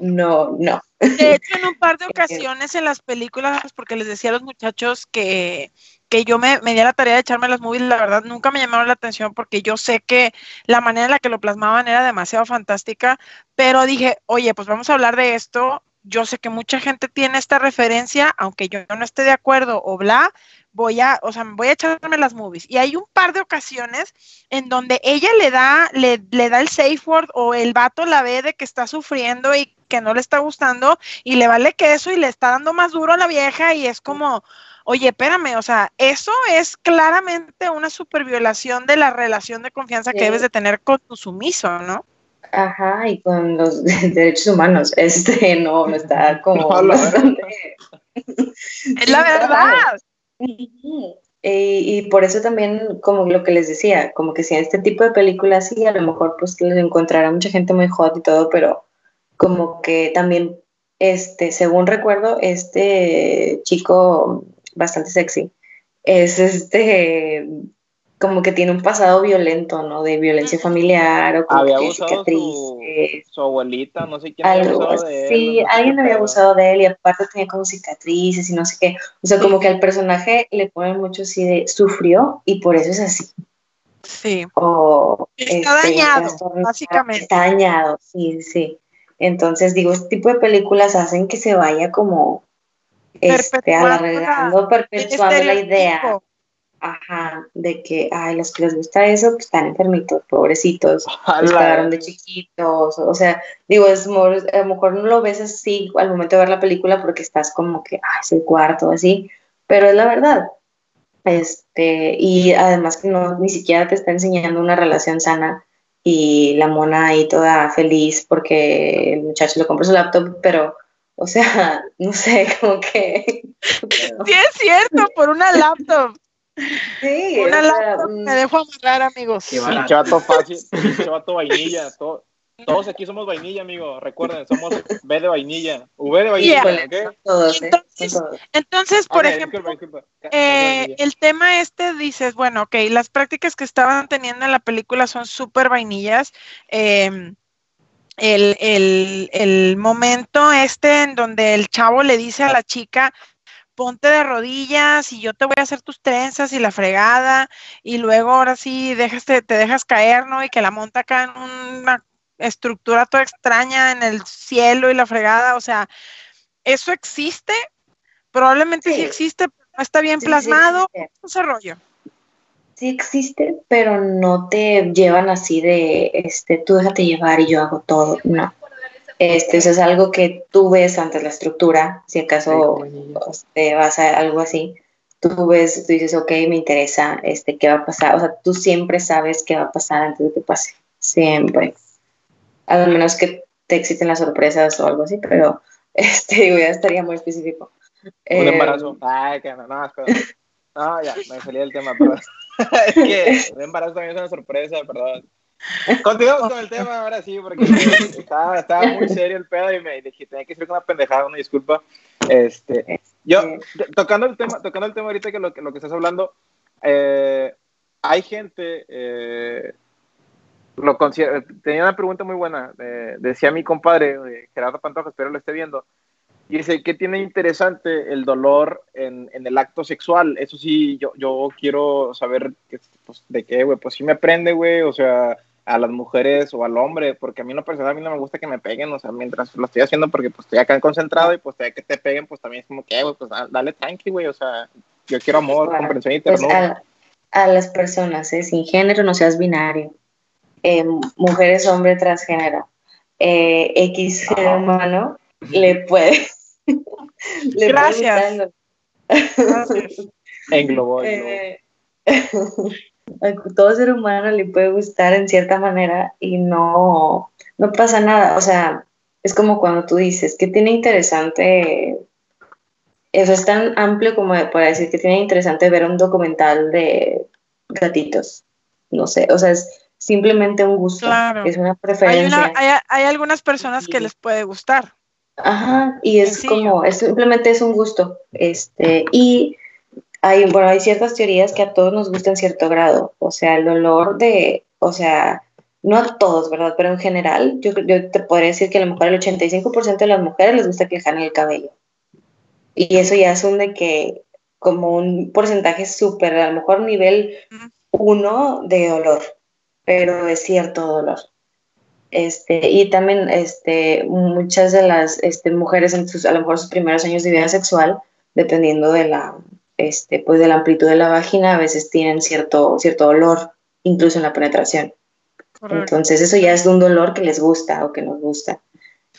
no, no. De hecho, en un par de ocasiones en las películas, porque les decía a los muchachos que, que yo me, me di a la tarea de echarme las movies, la verdad nunca me llamaron la atención porque yo sé que la manera en la que lo plasmaban era demasiado fantástica, pero dije, oye, pues vamos a hablar de esto. Yo sé que mucha gente tiene esta referencia, aunque yo no esté de acuerdo o bla, voy a, o sea, voy a echarme las movies. Y hay un par de ocasiones en donde ella le da, le, le da el safe word o el vato la ve de que está sufriendo y que no le está gustando y le vale queso y le está dando más duro a la vieja y es como, oye, espérame, o sea, eso es claramente una superviolación de la relación de confianza que debes de tener con tu sumiso, ¿no? Ajá, y con los derechos humanos, este, no, no está como No, la bastante... Es la verdad. Y, y por eso también, como lo que les decía, como que si en este tipo de películas sí, a lo mejor pues les encontrará mucha gente muy hot y todo, pero como que también, este, según recuerdo, este chico bastante sexy es este, como que tiene un pasado violento, ¿no? De violencia familiar o como Había que abusado su, cicatrices. su abuelita, no sé quién había Algo abusado de él. sí, no sé alguien había abusado de él y aparte tenía como cicatrices y no sé qué. O sea, como que al personaje le ponen mucho así de sufrió y por eso es así. Sí. O Está este, dañado, trastorno- básicamente. Está dañado, sí, sí. Entonces, digo, este tipo de películas hacen que se vaya como este, alargando, perpetuando la idea. Ajá, de que, ay, los que les gusta eso, pues están enfermitos, pobrecitos los pagaron de chiquitos, o sea, digo, es more- a lo mejor no lo ves así al momento de ver la película porque estás como que, ay, es el cuarto, así, pero es la verdad. Este, y además que no, ni siquiera te está enseñando una relación sana y la mona ahí toda feliz porque el muchacho le compró su laptop, pero, o sea, no sé, como que... Sí, es cierto, por una laptop. Sí, Una sea, mm, me dejo amarrar, amigos. Pinche vato fácil, pinche vato vainilla. todo- todos aquí somos vainilla, amigo. Recuerden, somos B de vainilla. V de vainilla, ¿eh? Entonces. Entonces, por ejemplo, disculpa, disculpa. Ca- Eh, el tema este dices, bueno, ok, las prácticas que estaban teniendo en la película son súper vainillas. Eh, el, el- el momento este en donde el chavo le dice a la chica, ponte de rodillas y yo te voy a hacer tus trenzas y la fregada, y luego ahora sí dejas, te, te dejas caer, ¿no? Y que la monta acá en una estructura toda extraña en el cielo y la fregada, o sea, eso existe, probablemente sí, existe, pero no está bien plasmado, ese rollo. Sí existe, pero no te llevan así de, este, tú déjate llevar y yo hago todo, no. Este, eso es algo que tú ves ante la estructura, si acaso te este, vas a algo así, tú ves, tú dices, ok, me interesa, este, qué va a pasar, o sea, tú siempre sabes qué va a pasar antes de que pase, siempre. A lo menos que te exciten las sorpresas o algo así, pero este, ya estaría muy específico. Un eh, embarazo. Ay, que no, no, no, ya, me salí del tema, perdón. es que un embarazo también es una sorpresa, perdón. Continuamos con el tema ahora sí, porque estaba, estaba, muy serio el pedo y me dije, tenía que ser una pendejada, una disculpa. Este, yo, tocando el tema, tocando el tema ahorita que lo, que, lo que estás hablando, eh, hay gente, eh, lo tenía una pregunta muy buena, decía mi compadre, Gerardo Pantoja, espero lo esté viendo, y dice, ¿qué tiene interesante el dolor en, en el acto sexual? Eso sí, yo, yo quiero saber pues, de qué, güey, pues sí me prende, güey, o sea, a las mujeres o al hombre, porque a mí no personal a mí no me gusta que me peguen, o sea, mientras lo estoy haciendo porque pues estoy acá concentrado y pues te, que te peguen, pues también es como que, güey, pues dale tranqui, güey, o sea, yo quiero amor, comprensión y pues, ternura. a, las personas, ¿eh? sin género, no seas binario, eh, mujeres, hombre, transgénero, eh, X ser humano, le puede... le Gracias. Englobó, todo ser humano le puede gustar en cierta manera y no, no pasa nada. O sea, es como cuando tú dices que tiene interesante, eso es tan amplio como para decir que tiene interesante ver un documental de gatitos. No sé, o sea, es simplemente un gusto, es una preferencia. Hay, hay, algunas personas que les puede gustar. Ajá, y es como, es, simplemente es un gusto. Este, y hay, bueno, hay ciertas teorías que a todos nos gustan en cierto grado. O sea, el olor de, o sea, no a todos, ¿verdad? Pero en general, yo, yo te podría decir que a lo mejor el 85% de las mujeres les gusta que le el cabello. Y eso ya es un de que, como un porcentaje súper, a lo mejor nivel uno de dolor, pero es cierto dolor. Este, y también este, muchas de las este, mujeres en sus, a lo mejor sus primeros años de vida sexual, dependiendo de la, este, pues de la amplitud de la vagina, a veces tienen cierto, cierto dolor, incluso en la penetración. Entonces eso ya es un dolor que les gusta o que nos gusta.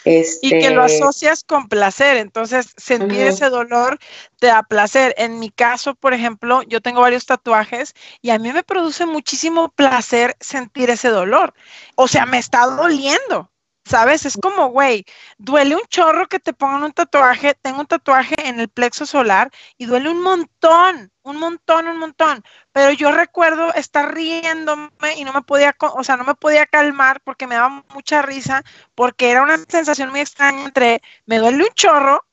Y que lo este asocias con placer, entonces sentir ese dolor te da placer. En mi caso, por ejemplo, yo tengo varios tatuajes y a mí me produce muchísimo placer sentir ese dolor. O sea, me está doliendo, ¿sabes? Es como, güey, duele un chorro que te pongan un tatuaje. Tengo un tatuaje en el plexo solar y duele un montón, un montón, un montón. Pero yo recuerdo estar riéndome y no me podía, o sea, no me podía calmar porque me daba mucha risa, porque era una sensación muy extraña entre me duele un chorro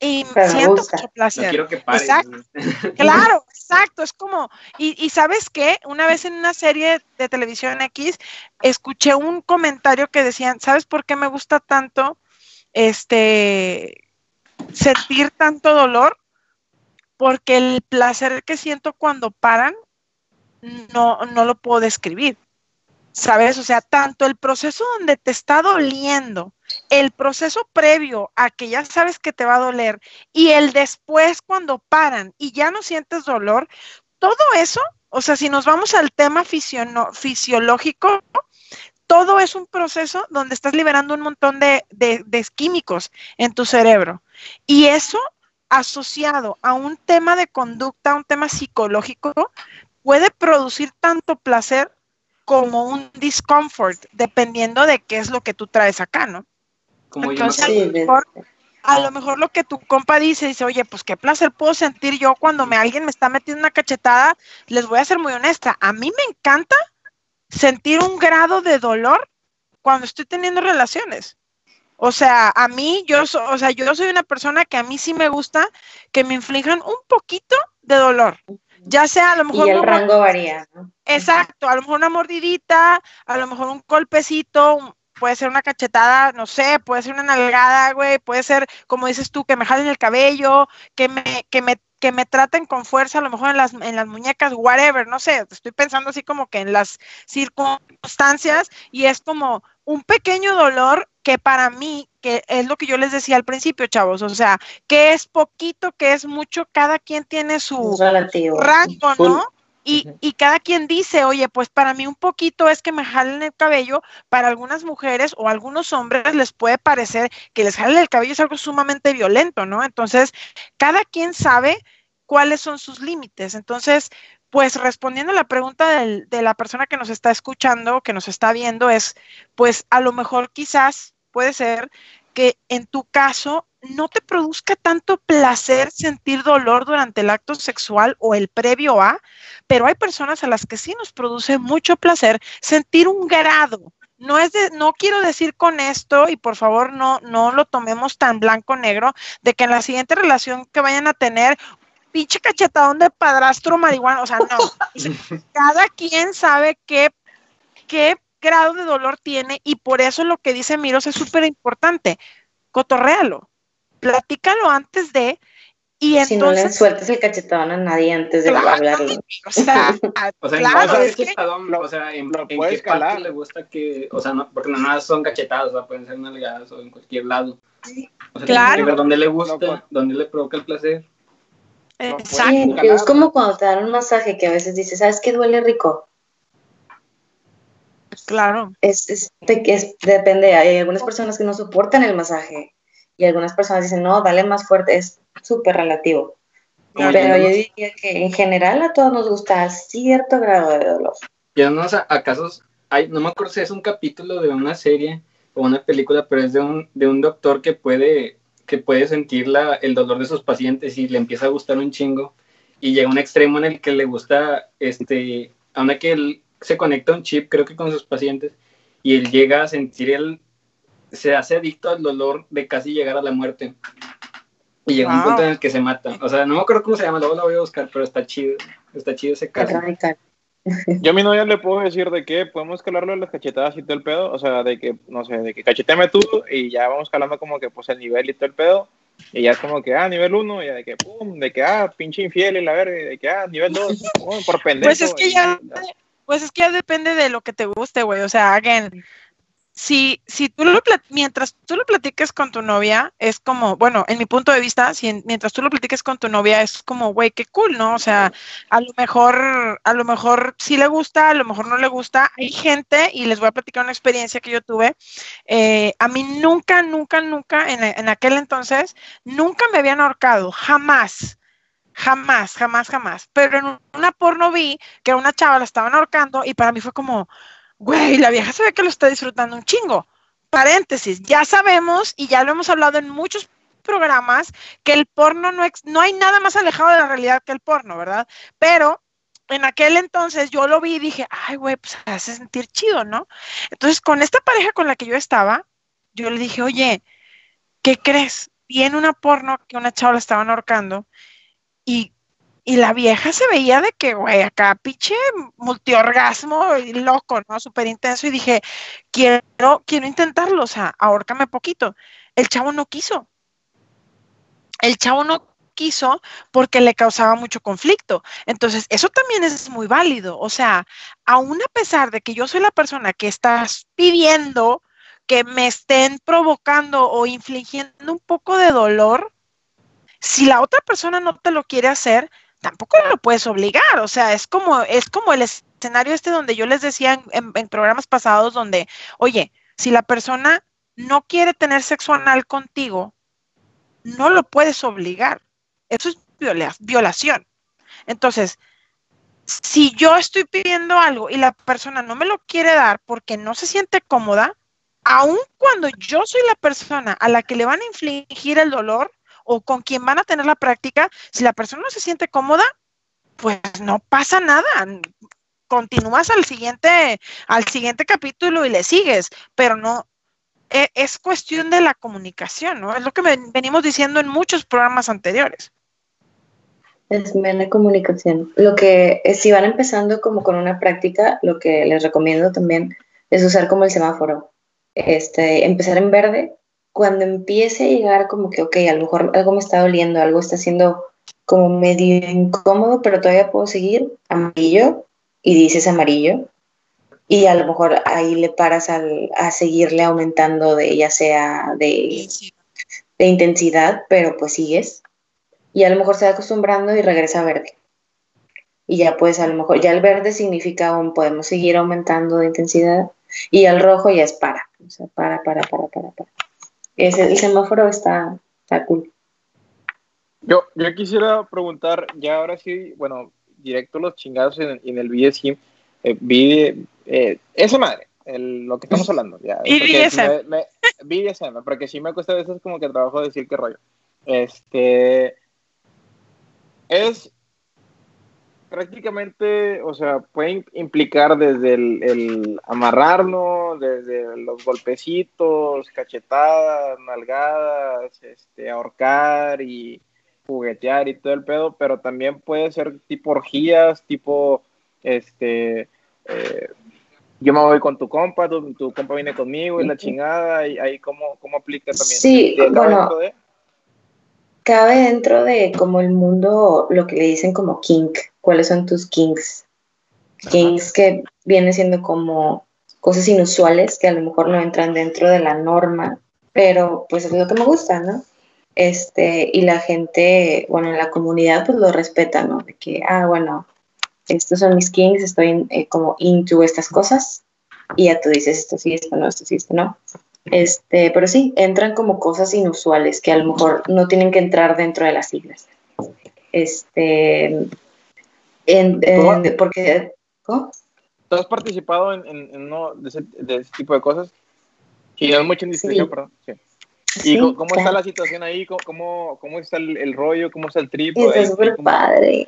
y siento mucho placer. quiero que Exacto. claro, exacto. Es como, y, y, sabes qué, una vez en una serie de televisión X, escuché un comentario que decían, ¿sabes por qué me gusta tanto este sentir tanto dolor? Porque el placer que siento cuando paran, no, no lo puedo describir. ¿Sabes? O sea, tanto el proceso donde te está doliendo, el proceso previo a que ya sabes que te va a doler y el después cuando paran y ya no sientes dolor, todo eso, o sea, si nos vamos al tema fisiológico, todo es un proceso donde estás liberando un montón de, químicos en tu cerebro. Y eso asociado a un tema de conducta, un tema psicológico, puede producir tanto placer como un discomfort, dependiendo de qué es lo que tú traes acá, ¿no? Entonces, a, lo mejor, lo que tu compa dice, dice, oye, pues qué placer puedo sentir yo cuando me, alguien me está metiendo una cachetada. Les voy a ser muy honesta, a mí me encanta sentir un grado de dolor cuando estoy teniendo relaciones. O sea, a mí, yo, o sea, yo soy una persona que a mí sí me gusta que me inflijan un poquito de dolor. Ya sea a lo mejor. Y el rango varía, Exacto, a lo mejor una mordidita, a lo mejor un golpecito, puede ser una cachetada, no sé, puede ser una nalgada, güey, puede ser, como dices tú, que me jalen el cabello, que me, que me que me traten con fuerza, a lo mejor en las, en las muñecas, whatever, no sé, estoy pensando así como que en las circunstancias y es como un pequeño dolor que para mí, que es lo que yo les decía al principio, chavos, o sea, que es poquito, que es mucho, cada quien tiene su rango, ¿no? Y, y, cada quien dice, oye, pues para mí un poquito es que me jalen el cabello, para algunas mujeres o algunos hombres les puede parecer que les jalen el cabello es algo sumamente violento, ¿no? Entonces, cada quien sabe cuáles son sus límites. Entonces, pues respondiendo a la pregunta de la persona que nos está escuchando, que nos está viendo, es, pues a lo mejor quizás puede ser que en tu caso no te produzca tanto placer sentir dolor durante el acto sexual o el previo a, pero hay personas a las que sí nos produce mucho placer sentir un grado. No es de, no quiero decir con esto, y por favor no, no lo tomemos tan blanco negro, de que en la siguiente relación que vayan a tener, pinche cachetadón de padrastro marihuana, o sea, no. Cada quien sabe qué, qué grado de dolor tiene, y por eso lo que dice Miros es súper importante. Cotorréalo platícalo antes de, y entonces... Si no le sueltes el cachetón a nadie antes de hablarlo. O sea, o sea claro, es que... o sea, en, en qué parte le gusta que, o sea, no, porque no nada son cachetadas, o sea, pueden ser nalgadas o en cualquier lado. O sea, claro. Que ver dónde le gusta, dónde le provoca el placer. Exacto. es como cuando te dan un masaje que a veces dices, ¿sabes qué duele rico? Claro. Es, es, es, depende, hay algunas personas que no soportan el masaje y algunas personas dicen, no, dale más fuerte, es súper relativo. Pero yo diría que en general a todos nos gusta cierto grado de dolor. Ya no, a, casos, hay, no me acuerdo si es un capítulo de una serie o una película, pero es de un, de un doctor que puede, que puede sentir la, el dolor de sus pacientes y le empieza a gustar un chingo. Y llega a un extremo en el que le gusta, este, a una que él se conecta un chip, creo que con sus pacientes, y él llega a sentir el, se hace adicto al dolor de casi llegar a la muerte. Y llega un punto en el que se mata. O sea, no me acuerdo cómo se llama, luego lo voy a buscar, pero está chido. Está chido ese caso. Yo a mi novia le puedo decir de que podemos calarlo en las cachetadas y todo el pedo. O sea, de que, no sé, de que cacheteme tú y ya vamos calando como que pues el nivel y todo el pedo. Y ya es como que, ah, nivel 1, y de que, pum, de que, ah, pinche infiel y la verga, de que, ah, nivel 2, por pendejo. Pues es que ya, pues es que ya depende de lo que te guste, güey. O sea, again, si, si tú lo mientras tú lo platiques con tu novia, es como, bueno, en mi punto de vista, si mientras tú lo platiques con tu novia, es como, güey, qué cool, ¿no? O sea, a lo mejor, a lo mejor sí le gusta, a lo mejor no le gusta. Hay gente, y les voy a platicar una experiencia que yo tuve. Eh, a mí nunca, nunca, nunca, en, en aquel entonces, nunca me habían ahorcado, jamás. Jamás, jamás, jamás. Pero en una porno vi que a una chava la estaban ahorcando y para mí fue como, güey, la vieja se ve que lo está disfrutando un chingo. Paréntesis, ya sabemos y ya lo hemos hablado en muchos programas que el porno no, no hay nada más alejado de la realidad que el porno, ¿verdad? Pero en aquel entonces yo lo vi y dije, ay, güey, pues hace sentir chido, ¿no? Entonces, con esta pareja con la que yo estaba, yo le dije, oye, ¿qué crees? Vi en una porno que una chava la estaban ahorcando y y la vieja se veía de que, güey, acá pinche multiorgasmo y loco, ¿no? Súper intenso. Y dije, quiero, quiero intentarlo, o sea, ahórcame poquito. El chavo no quiso. El chavo no quiso porque le causaba mucho conflicto. Entonces, eso también es muy válido. O sea, aún a pesar de que yo soy la persona que estás pidiendo que me estén provocando o infligiendo un poco de dolor, si la otra persona no te lo quiere hacer, tampoco lo puedes obligar, o sea, es como, es como el escenario este donde yo les decía en, programas pasados donde, oye, si la persona no quiere tener sexo anal contigo, no lo puedes obligar. Eso es violación. Entonces, si yo estoy pidiendo algo y la persona no me lo quiere dar porque no se siente cómoda, aun cuando yo soy la persona a la que le van a infligir el dolor, o con quien van a tener la práctica, si la persona no se siente cómoda, pues no pasa nada. Continúas al siguiente, al siguiente capítulo y le sigues, pero no, e, es cuestión de la comunicación, ¿no? Es lo que venimos diciendo en muchos programas anteriores. Es mera comunicación. Lo que, eh, si van empezando como con una práctica, lo que les recomiendo también es usar como el semáforo. este, empezar en verde. Cuando empiece a llegar como que, ok, a lo mejor algo me está doliendo, algo está siendo como medio incómodo, pero todavía puedo seguir, amarillo, y dices amarillo, y a lo mejor ahí le paras al, a seguirle aumentando de ya sea de, de intensidad, pero pues sigues, y a lo mejor se va acostumbrando y regresa a verde. Y ya pues a lo mejor, ya el verde significa aún podemos seguir aumentando de intensidad, y el rojo ya es para, o sea, para, para, para, para, para. Ese, el semáforo está, está cool. Yo, yo quisiera preguntar, ya ahora sí, bueno, directo los chingados en, en el BSG, eh, vi, eh, esa madre, el, lo que estamos hablando, ya. BDSM. Me, BDSM, porque sí me cuesta a veces como que trabajo decir qué rollo. Este, es prácticamente, o sea, puede implicar desde el, el amarrarlo, desde los golpecitos, cachetadas, nalgadas, este, ahorcar y juguetear y todo el pedo, pero también puede ser tipo orgías, tipo, este, eh, yo me voy con tu compa, tu, tu, compa viene conmigo y la chingada, y ahí cómo, cómo aplica también. Sí, bueno, de... cabe dentro de como el mundo, lo que le dicen como kink, cuáles son tus kinks. Kinks que viene siendo como cosas inusuales que a lo mejor no entran dentro de la norma, pero pues es lo que me gusta, ¿no? este, y la gente, bueno, en la comunidad pues lo respeta, ¿no? De que, ah, bueno, estos son mis kings, estoy eh, como into estas cosas, y ya tú dices esto sí, esto no, esto sí, esto no. Este, pero sí, entran como cosas inusuales que a lo mejor no tienen que entrar dentro de las siglas. Este, en, en, porque, ¿cómo? ¿Tú has participado en, en, uno de ese, de ese, tipo de cosas? Y no es mucho indiscreción, sí. perdón. Sí. ¿Y cómo, cómo claro. está la situación ahí? ¿Cómo, cómo está el, el, rollo? ¿Cómo está el trip? Está súper padre.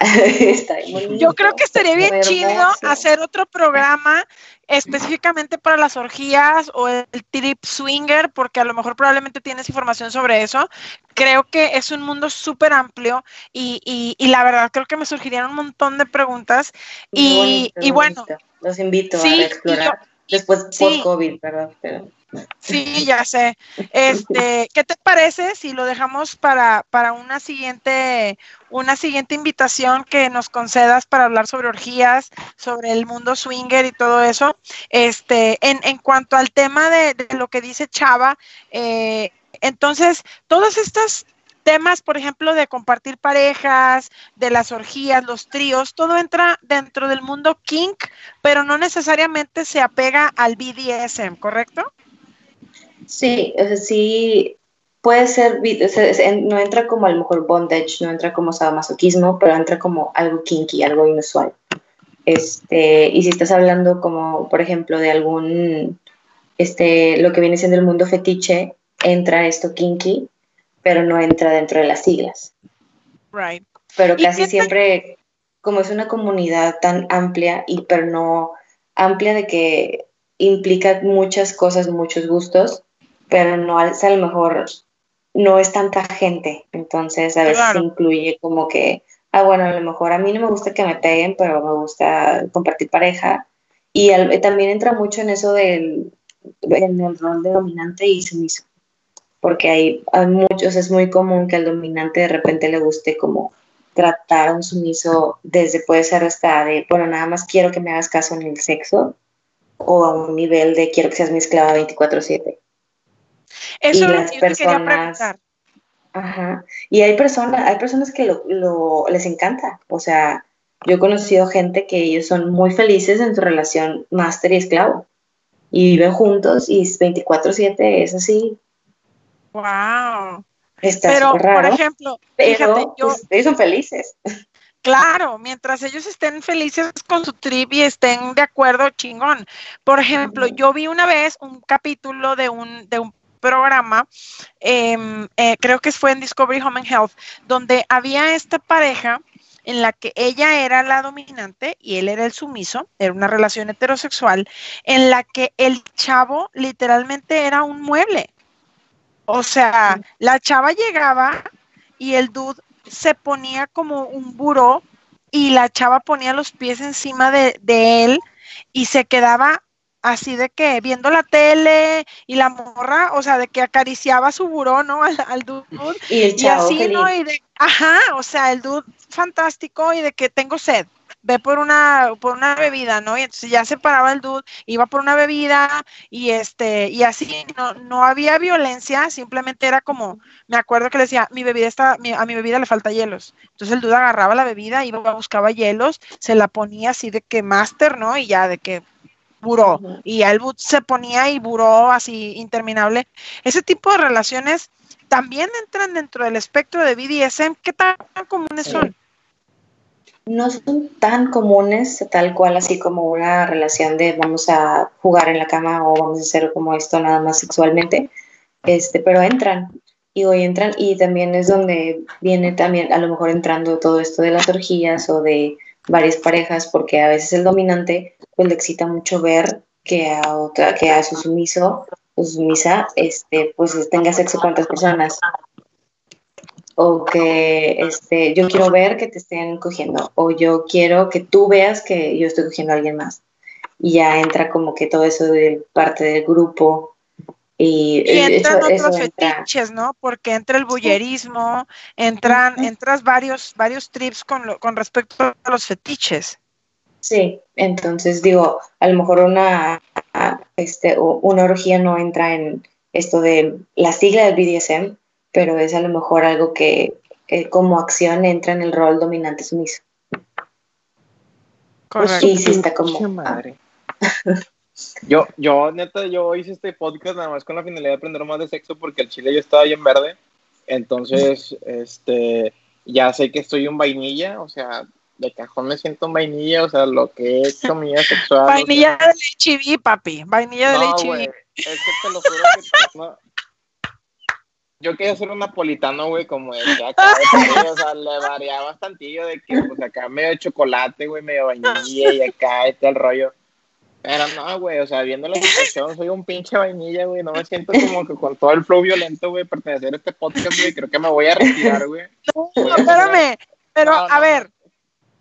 está Yo creo que estaría bien chido hacer otro programa específicamente para las orgías o el trip swinger, porque a lo mejor probablemente tienes información sobre eso. Creo que es un mundo súper amplio y, y, y, la verdad creo que me surgirían un montón de preguntas. Y, bonito, y bueno, los invito sí, a explorar. Yo, Después sí. post-COVID, ¿verdad? Pero... Sí, ya sé. Este, ¿qué te parece si lo dejamos para, para una siguiente, una siguiente invitación que nos concedas para hablar sobre orgías, sobre el mundo swinger y todo eso? Este, en, en cuanto al tema de, lo que dice Chava, eh, entonces, todas estas temas, por ejemplo, de compartir parejas, de las orgías, los tríos, todo entra dentro del mundo kink, pero no necesariamente se apega al BDSM, ¿correcto? Sí, o sea, sí puede ser, o sea, no entra como a lo mejor bondage, no entra como sadomasoquismo, pero entra como algo kinky, algo inusual. Este, y si estás hablando como, por ejemplo, de algún, este, lo que viene siendo el mundo fetiche, entra esto kinky, pero no entra dentro de las siglas. Right. Pero casi siempre, como es una comunidad tan amplia, y pero no amplia de que implica muchas cosas, muchos gustos, pero no es a lo mejor no es tanta gente, entonces a veces claro. incluye como que, ah, bueno, a lo mejor a mí no me gusta que me peguen, pero me gusta compartir pareja, y al, también entra mucho en eso del en el rol de dominante y sumiso, porque hay, hay muchos, es muy común que al dominante de repente le guste como tratar a un sumiso desde puede ser hasta de, bueno, nada más quiero que me hagas caso en el sexo, o a un nivel de quiero que seas mi esclava 24/7. Eso y las personas, Ajá. Y hay personas, hay personas que lo, lo, les encanta. O sea, yo he conocido gente que ellos son muy felices en su relación máster y esclavo. Y viven juntos y 24-7 es así. Wow. Está pero, raro, por ejemplo, pero, fíjate, yo, pues, ellos son felices. Claro, mientras ellos estén felices con su trip y estén de acuerdo, chingón. Por ejemplo, yo vi una vez un capítulo de un, de un programa, eh, eh, creo que fue en Discovery Home and Health, donde había esta pareja en la que ella era la dominante y él era el sumiso, era una relación heterosexual, en la que el chavo literalmente era un mueble. O sea, la chava llegaba y el dude se ponía como un buró y la chava ponía los pies encima de, de él y se quedaba así de que viendo la tele y la morra, o sea, de que acariciaba su buró, ¿no? Al, dude. Y el chavo así, ¿no? Y de, ajá, o sea, el dude fantástico y de que tengo sed ve por una, por una bebida, ¿no? Y entonces ya se paraba el dude, iba por una bebida y este, y así no, no había violencia, simplemente era como, me acuerdo que le decía, mi bebida está, a mi bebida le falta hielos. Entonces el dude agarraba la bebida, iba, buscaba hielos, se la ponía así de que máster, ¿no? Y ya de que buró. Y el boot se ponía y buró así interminable. Ese tipo de relaciones también entran dentro del espectro de BDSM. ¿Qué tan comunes son? no son tan comunes, tal cual así como una relación de vamos a jugar en la cama o vamos a hacer como esto nada más sexualmente, este, pero entran y hoy entran y también es donde viene también a lo mejor entrando todo esto de las orgías o de varias parejas, porque a veces el dominante pues le excita mucho ver que a otra, que a su sumiso o sumisa, este, pues tenga sexo con otras personas o que este, yo quiero ver que te estén cogiendo, o yo quiero que tú veas que yo estoy cogiendo a alguien más. Y ya entra como que todo eso de parte del grupo. Y, entran otros fetiches, ¿no? Porque entra el bullerismo, entran, entras varios, varios trips con, con respecto a los fetiches. Sí, entonces digo, a lo mejor una, este, una orgía no entra en esto de la sigla del BDSM, pero es a lo mejor algo que eh, como acción entra en el rol dominante sumiso. Correcto. Y sí está como... Madre. yo, yo, neta, yo hice este podcast nada más con la finalidad de aprender más de sexo porque el chile yo estaba bien verde. Entonces, este, ya sé que estoy un vainilla, o sea, de cajón me siento un vainilla, o sea, lo que es comida sexual. Vainilla de leche papi, vainilla de leche Es que te lo juro que no, yo quería ser un napolitano, güey, como de acá, o sea, le variaba bastantillo de que, pues, acá medio chocolate, güey, medio vainilla y acá está el rollo. Pero no, güey, o sea, viendo la situación, soy un pinche vainilla, güey, no me siento como que con todo el flow violento, güey, pertenecer a este podcast, güey, creo que me voy a retirar, güey. No, espérame, pero, a ver,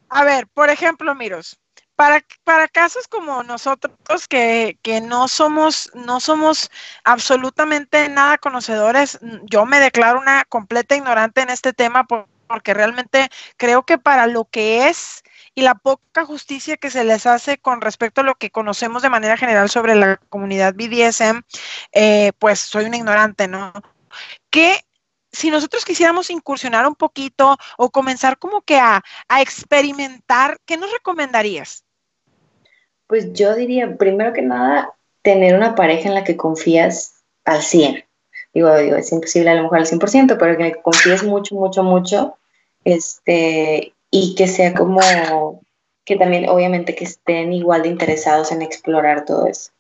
a ver, por ejemplo, Miros, para, para casos como nosotros que, no somos, no somos absolutamente nada conocedores, yo me declaro una completa ignorante en este tema porque realmente creo que para lo que es y la poca justicia que se les hace con respecto a lo que conocemos de manera general sobre la comunidad BDSM, eh, pues soy una ignorante, ¿no? ¿Qué si nosotros quisiéramos incursionar un poquito o comenzar como que a, a, experimentar, ¿qué nos recomendarías? Pues yo diría, primero que nada, tener una pareja en la que confías al 100. Digo, digo es imposible a lo mejor al 100%, pero que confíes mucho, mucho, mucho, este, y que sea como, que también obviamente que estén igual de interesados en explorar todo eso.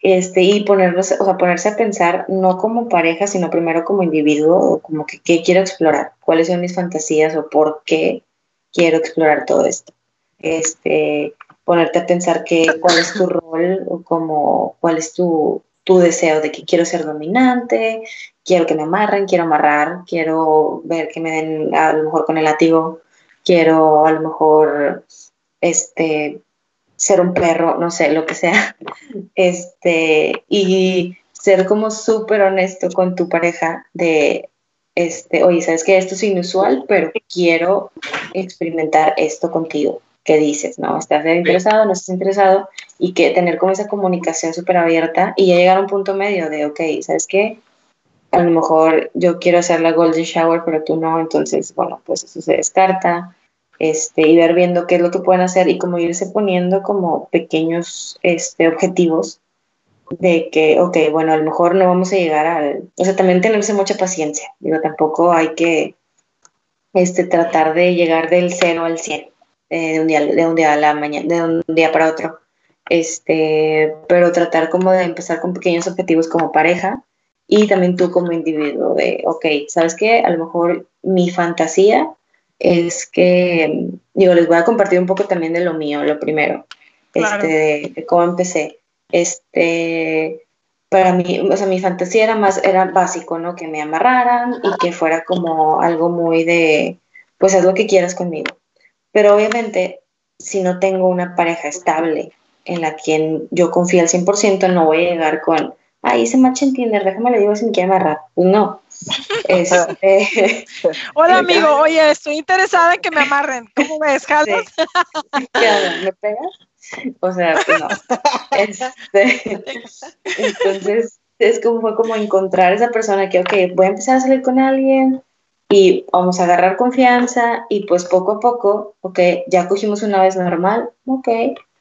Este, y ponerlos, o sea, ponerse a pensar no como pareja, sino primero como individuo, o como que qué quiero explorar, cuáles son mis fantasías o por qué quiero explorar todo esto. Este, ponerte a pensar que, cuál es tu rol o como, cuál es tu, tu deseo de que quiero ser dominante, quiero que me amarren, quiero amarrar, quiero ver que me den a lo mejor con el látigo, quiero a lo mejor este ser un perro, no sé, lo que sea. Este, y ser como súper honesto con tu pareja de este, oye, sabes que esto es inusual, pero quiero experimentar esto contigo que dices, ¿no? ¿Estás interesado, no estás interesado? Y que tener como esa comunicación súper abierta y ya llegar a un punto medio de, ok, ¿sabes qué? A lo mejor yo quiero hacer la golden shower, pero tú no, entonces, bueno, pues eso se descarta. Este, y ver viendo qué es lo que pueden hacer y como irse poniendo como pequeños este, objetivos de que, ok, bueno, a lo mejor no vamos a llegar al... O sea, también tenerse mucha paciencia. Digo, tampoco hay que este, tratar de llegar del cero al 100 eh, de, un día, de un día a la mañana, de un día para otro. Este, pero tratar como de empezar con pequeños objetivos como pareja y también tú como individuo de, ok, ¿sabes qué? A lo mejor mi fantasía es que, digo, les voy a compartir un poco también de lo mío, lo primero, este, de, cómo empecé. Este, para mí, o sea, mi fantasía era más, era básico, ¿no? Que me amarraran y que fuera como algo muy de, pues haz lo que quieras conmigo. Pero obviamente, si no tengo una pareja estable, en la que yo confío al 100%, no voy a llegar con, ay, ese match en Tinder, déjame le digo si me quiere amarrar. Pues no. Este, Hola amigo, oye, estoy interesada en que me amarren. ¿Cómo ves, ¿Jalas? ¿Me pegas? O sea, pues no. Este, entonces, es como fue como encontrar esa persona que, ok, voy a empezar a salir con alguien y vamos a agarrar confianza y pues poco a poco, ok, ya cogimos una vez normal, ok,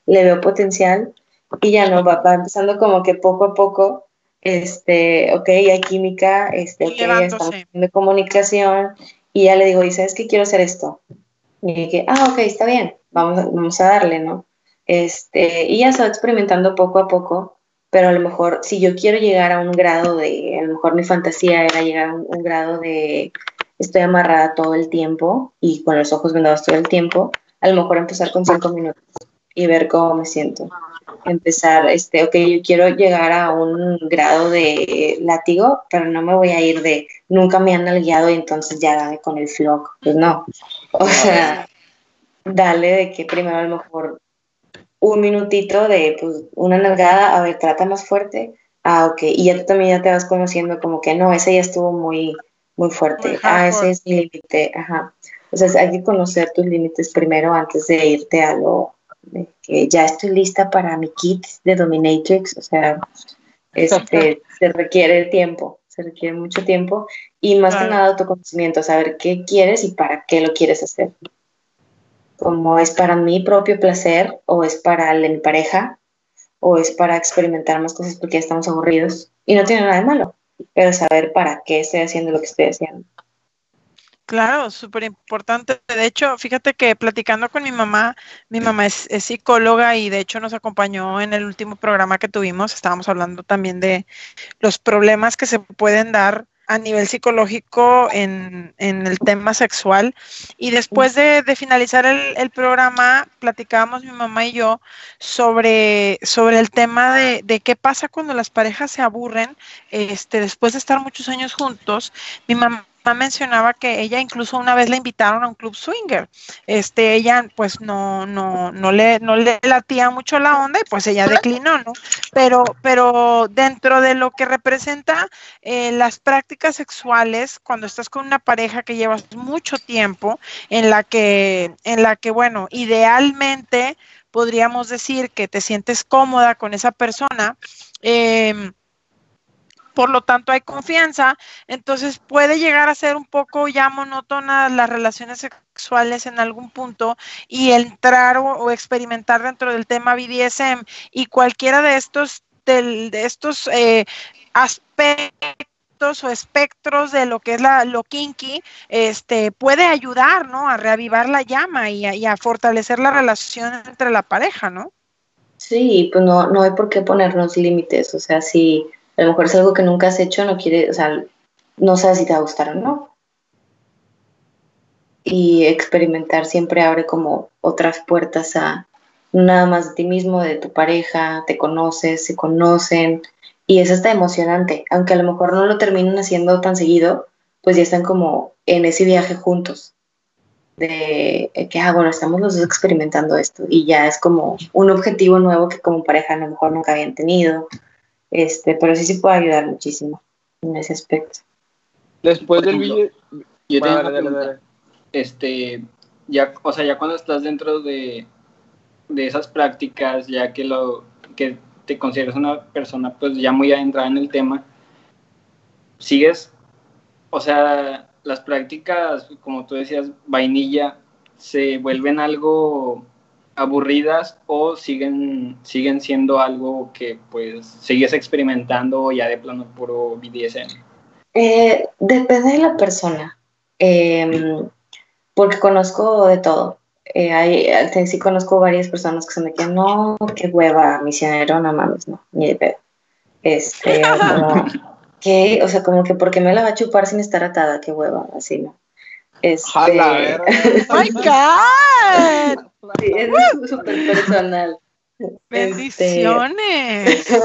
le veo potencial y ya no, va, va empezando como que poco a poco, este, ok, hay química, este, ok, estamos de comunicación y ya le digo, ¿y sabes qué quiero hacer esto? Y dije, ah, ok, está bien, vamos, vamos a darle, ¿no? Este, y ya se va experimentando poco a poco, pero a lo mejor si yo quiero llegar a un grado de, a lo mejor mi fantasía era llegar a un, grado de estoy amarrada todo el tiempo y con los ojos vendados todo el tiempo, a lo mejor empezar con cinco minutos y ver cómo me siento. Empezar, este, ok, yo quiero llegar a un grado de látigo, pero no me voy a ir de nunca me han guiado y entonces ya con el flock. Pues no. O sea, dale de que primero a lo mejor un minutito de pues, una nalgada, a ver, trata más fuerte. Ah, ok. Y ya tú también ya te vas conociendo como que no, ese ya estuvo muy, muy fuerte. ah, ese es mi límite. Ajá. O sea, hay que conocer tus límites primero antes de irte a lo de que ya estoy lista para mi kit de Dominatrix. O sea, este, se requiere tiempo, se requiere mucho tiempo y más que nada autoconocimiento, saber qué quieres y para qué lo quieres hacer como es para mi propio placer o es para el de mi pareja o es para experimentar más cosas porque ya estamos aburridos y no tiene nada de malo, pero saber para qué estoy haciendo lo que estoy haciendo. Claro, súper importante. De hecho, fíjate que platicando con mi mamá, mi mamá es, es, psicóloga y de hecho nos acompañó en el último programa que tuvimos. Estábamos hablando también de los problemas que se pueden dar a nivel psicológico en, el tema sexual. Y después de, finalizar el, programa, platicábamos mi mamá y yo sobre, sobre el tema de, de, qué pasa cuando las parejas se aburren este, después de estar muchos años juntos. Mi mamá mencionaba que ella incluso una vez la invitaron a un club swinger. Este, ella pues no, no, no le, no le latía mucho la onda y pues ella declinó, ¿no? Pero, pero dentro de lo que representa eh, las prácticas sexuales, cuando estás con una pareja que llevas mucho tiempo, en la que, en la que, bueno, idealmente podríamos decir que te sientes cómoda con esa persona, eh, por lo tanto hay confianza, entonces puede llegar a ser un poco ya monótona las relaciones sexuales en algún punto y entrar o, experimentar dentro del tema BDSM y cualquiera de estos, de estos eh, aspectos o espectros de lo que es la, lo kinky, este, puede ayudar, ¿no? A reavivar la llama y a, y a fortalecer la relación entre la pareja, ¿no? Sí, pues no, no hay por qué ponernos límites, o sea, si a lo mejor es algo que nunca has hecho, no quiere, o sea, no sabes si te va a gustar o no. Y experimentar siempre abre como otras puertas a nada más de ti mismo, de tu pareja, te conoces, se conocen, y eso está emocionante, aunque a lo mejor no lo terminen haciendo tan seguido, pues ya están como en ese viaje juntos, de que, ah, bueno, estamos los dos experimentando esto, y ya es como un objetivo nuevo que como pareja a lo mejor nunca habían tenido, este, pero sí sí puede ayudar muchísimo en ese aspecto. Después del video... Yo este, ya, o sea, ya cuando estás dentro de, de esas prácticas, ya que lo que te consideras una persona pues ya muy adentrada en el tema, sigues, o sea, las prácticas, como tú decías, vainilla, se vuelven algo aburridas o siguen, siguen siendo algo que pues sigues experimentando ya de plano puro BDSM? Eh, depende de la persona, em, porque conozco de todo. Eh, hay, sí conozco varias personas que son de que no, qué hueva, misionero, no mames, no, ni de pedo. Este, que, o sea, como que porque me la va a chupar sin estar atada, qué hueva, así, ¿no? Este... my God! Sí, es súper personal. Bendiciones. Este,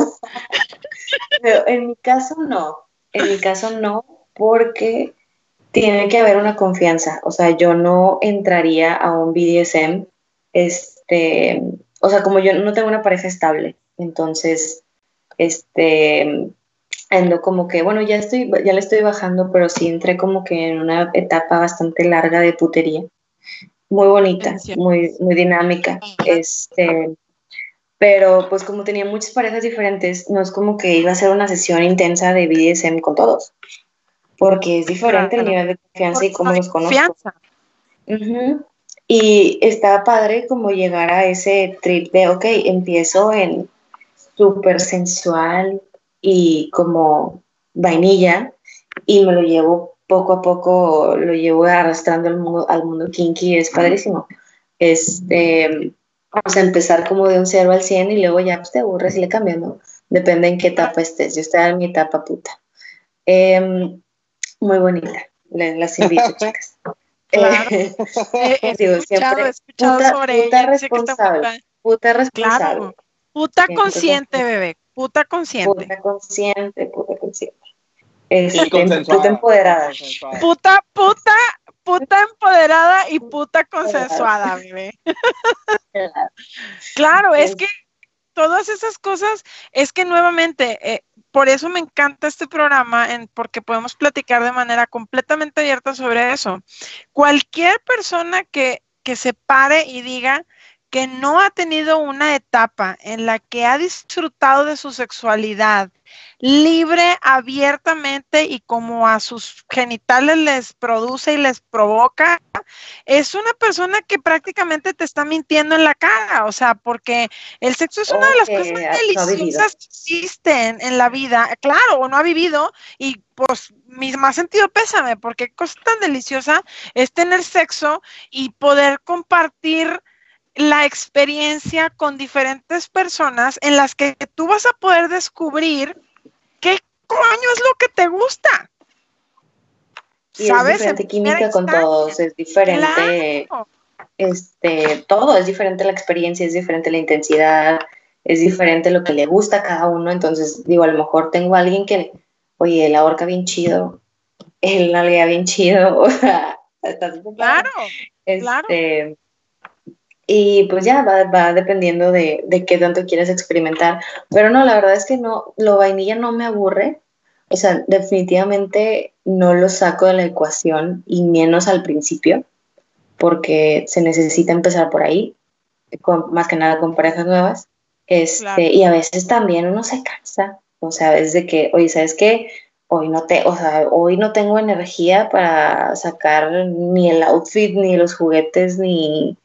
pero en mi caso no. En mi caso no, porque tiene que haber una confianza. O sea, yo no entraría a un BDSM este, o sea, como yo no tengo una pareja estable, entonces, este, ando como que, bueno, ya estoy, ya le estoy bajando, pero sí entré como que en una etapa bastante larga de putería, muy bonita, muy, muy dinámica, este, pero pues como tenía muchas parejas diferentes, no es como que iba a ser una sesión intensa de BDSM con todos, porque es diferente el nivel de confianza y cómo los conozco. Y está padre como llegar a ese trip de, ok, empiezo en súper sensual y como vainilla y me lo llevo poco a poco, lo llevo arrastrando al mundo, al mundo kinky, es padrísimo. Este, vamos a empezar como de un 0 al 100 y luego ya pues, te aburres y le cambias, ¿no? Depende en qué etapa estés. Yo estaba en mi etapa puta. Em, muy bonita, las invito, chicas. Claro. Eh, digo, siempre, escuchado puta, sobre puta responsable. Puta responsable. Puta consciente, bebé. Puta consciente. Puta consciente, puta consciente. Este, puta empoderada. Puta, puta, puta empoderada y puta consensuada, bebé. claro, es que todas esas cosas, es que nuevamente, eh, por eso me encanta este programa, en, porque podemos platicar de manera completamente abierta sobre eso. Cualquier persona que, que se pare y diga que no ha tenido una etapa en la que ha disfrutado de su sexualidad libre, abiertamente y como a sus genitales les produce y les provoca, es una persona que prácticamente te está mintiendo en la cara, o sea, porque el sexo es una de las cosas más deliciosas que existen en la vida, claro, o no ha vivido y pues mi más sentido pésame, porque cosa tan deliciosa es tener sexo y poder compartir la experiencia con diferentes personas en las que tú vas a poder descubrir qué coño es lo que te gusta. ¿Sabes? Es diferente química con todos, es diferente, este, todo, es diferente la experiencia, es diferente la intensidad, es diferente lo que le gusta a cada uno. Entonces, digo, a lo mejor tengo a alguien que, oye, la horca bien chido, el nalguea bien chido, o sea, claro, claro. Este, y pues ya va, dependiendo de, de, qué tanto quieres experimentar. Pero no, la verdad es que no, lo vainilla no me aburre. O sea, definitivamente no lo saco de la ecuación y menos al principio, porque se necesita empezar por ahí, con, más que nada con parejas nuevas. Este, Y a veces también uno se cansa. O sea, a veces de que, oye, ¿sabes qué? Hoy no, te, o sea, hoy no tengo energía para sacar ni el outfit, ni los juguetes, ni,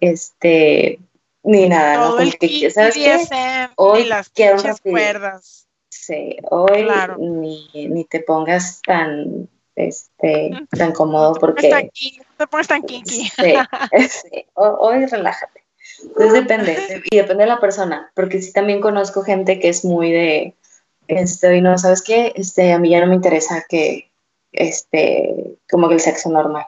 este, ni nada, ¿no? Porque, ¿sabes qué? Hoy las quiero cuerdas. Sí, hoy ni, ni, te pongas tan, este, tan cómodo porque... te pones tan kinky. Sí, sí, hoy relájate. Entonces depende, y depende de la persona, porque sí también conozco gente que es muy de, este, y no, ¿sabes qué? Este, a mí ya no me interesa que, este, como que el sexo normal.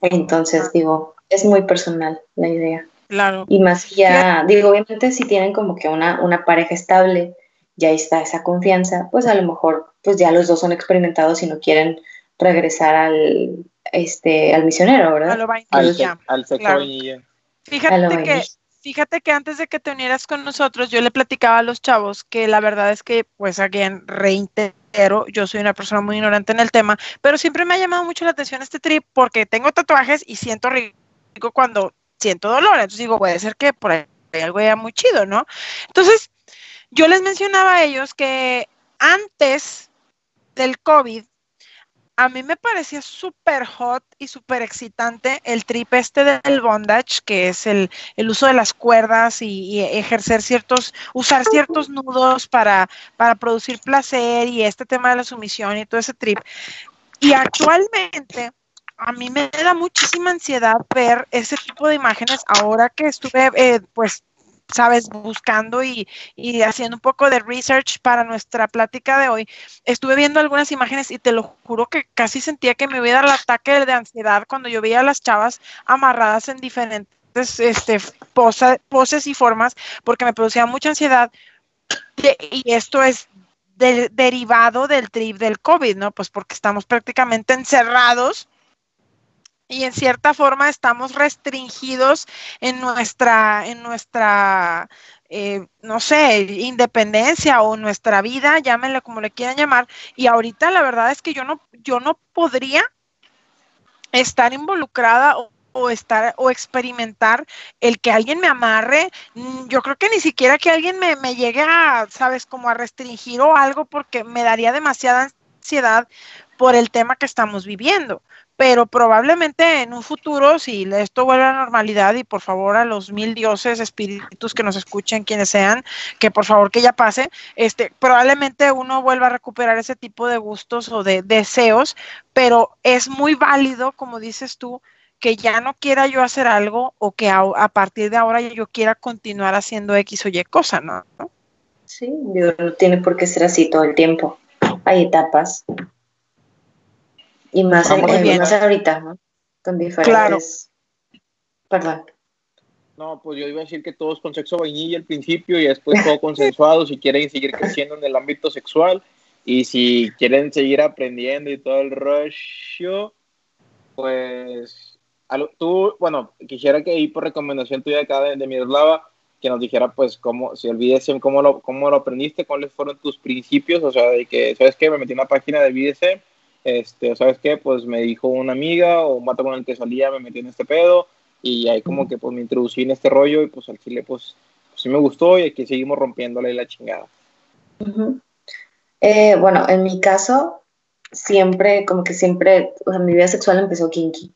Entonces digo, es muy personal la idea. Claro. Y más ya, digo, obviamente si tienen como que una, una pareja estable, ya está esa confianza, pues a lo mejor pues ya los dos son experimentados y no quieren regresar al este al misionero, ¿verdad? al, al sexo Fíjate que fíjate que antes de que te unieras con nosotros, yo le platicaba a los chavos que la verdad es que, pues, again, reitero, yo soy una persona muy ignorante en el tema, pero siempre me ha llamado mucho la atención este trip porque tengo tatuajes y siento cuando siento dolor. Entonces digo, puede ser que por ahí algo ya muy chido, ¿no? Entonces, yo les mencionaba a ellos que antes del COVID, a mí me parecía súper hot y súper excitante el trip este del bondage, que es el, uso de las cuerdas y, ejercer ciertos, usar ciertos nudos para, para producir placer y este tema de la sumisión y todo ese trip. Y actualmente a mí me da muchísima ansiedad ver ese tipo de imágenes ahora que estuve, eh, pues, sabes, buscando y, haciendo un poco de research para nuestra plática de hoy, estuve viendo algunas imágenes y te lo juro que casi sentía que me hubiera el ataque de ansiedad cuando yo veía a las chavas amarradas en diferentes este, poses y formas, porque me producía mucha ansiedad. Y esto es derivado del trip del COVID, ¿no? Pues porque estamos prácticamente encerrados y en cierta forma estamos restringidos en nuestra, en nuestra eh, no sé, independencia o nuestra vida, llámenle como le quieran llamar. Y ahorita la verdad es que yo no, yo no podría estar involucrada o, estar o experimentar el que alguien me amarre. Mm, yo creo que ni siquiera que alguien me, me llegue a, sabes, como a restringir o algo porque me daría demasiada ansiedad por el tema que estamos viviendo pero probablemente en un futuro, si esto vuelve a la normalidad y por favor a los mil dioses, espíritus que nos escuchen, quienes sean, que por favor que ya pase, este, probablemente uno vuelva a recuperar ese tipo de gustos o de deseos, pero es muy válido, como dices tú, que ya no quiera yo hacer algo o que a, partir de ahora yo quiera continuar haciendo X o Y cosa, ¿no? Sí, no tiene por qué ser así todo el tiempo. Hay etapas. Y más, ahorita, ¿no? Con diferentes. Perdón. No, pues yo iba a decir que todos con sexo vainilla al principio y después todo consensuado si quieren seguir creciendo en el ámbito sexual y si quieren seguir aprendiendo y todo el rollo, pues tú, bueno, quisiera que ahí por recomendación tuya acá de, de Miroslava, que nos dijera pues cómo, si olvídese cómo lo, cómo lo aprendiste, cuáles fueron tus principios, o sea, de que, ¿sabes qué? Me metí en una página de BDSM este, ¿sabes qué? Pues me dijo una amiga o un vato con el que salía, me metí en este pedo y ahí como que pues me introducí en este rollo y pues al chile pues, pues sí me gustó y aquí seguimos rompiéndole la chingada. Eh, bueno, en mi caso, siempre, como que siempre, o sea, mi vida sexual empezó kinky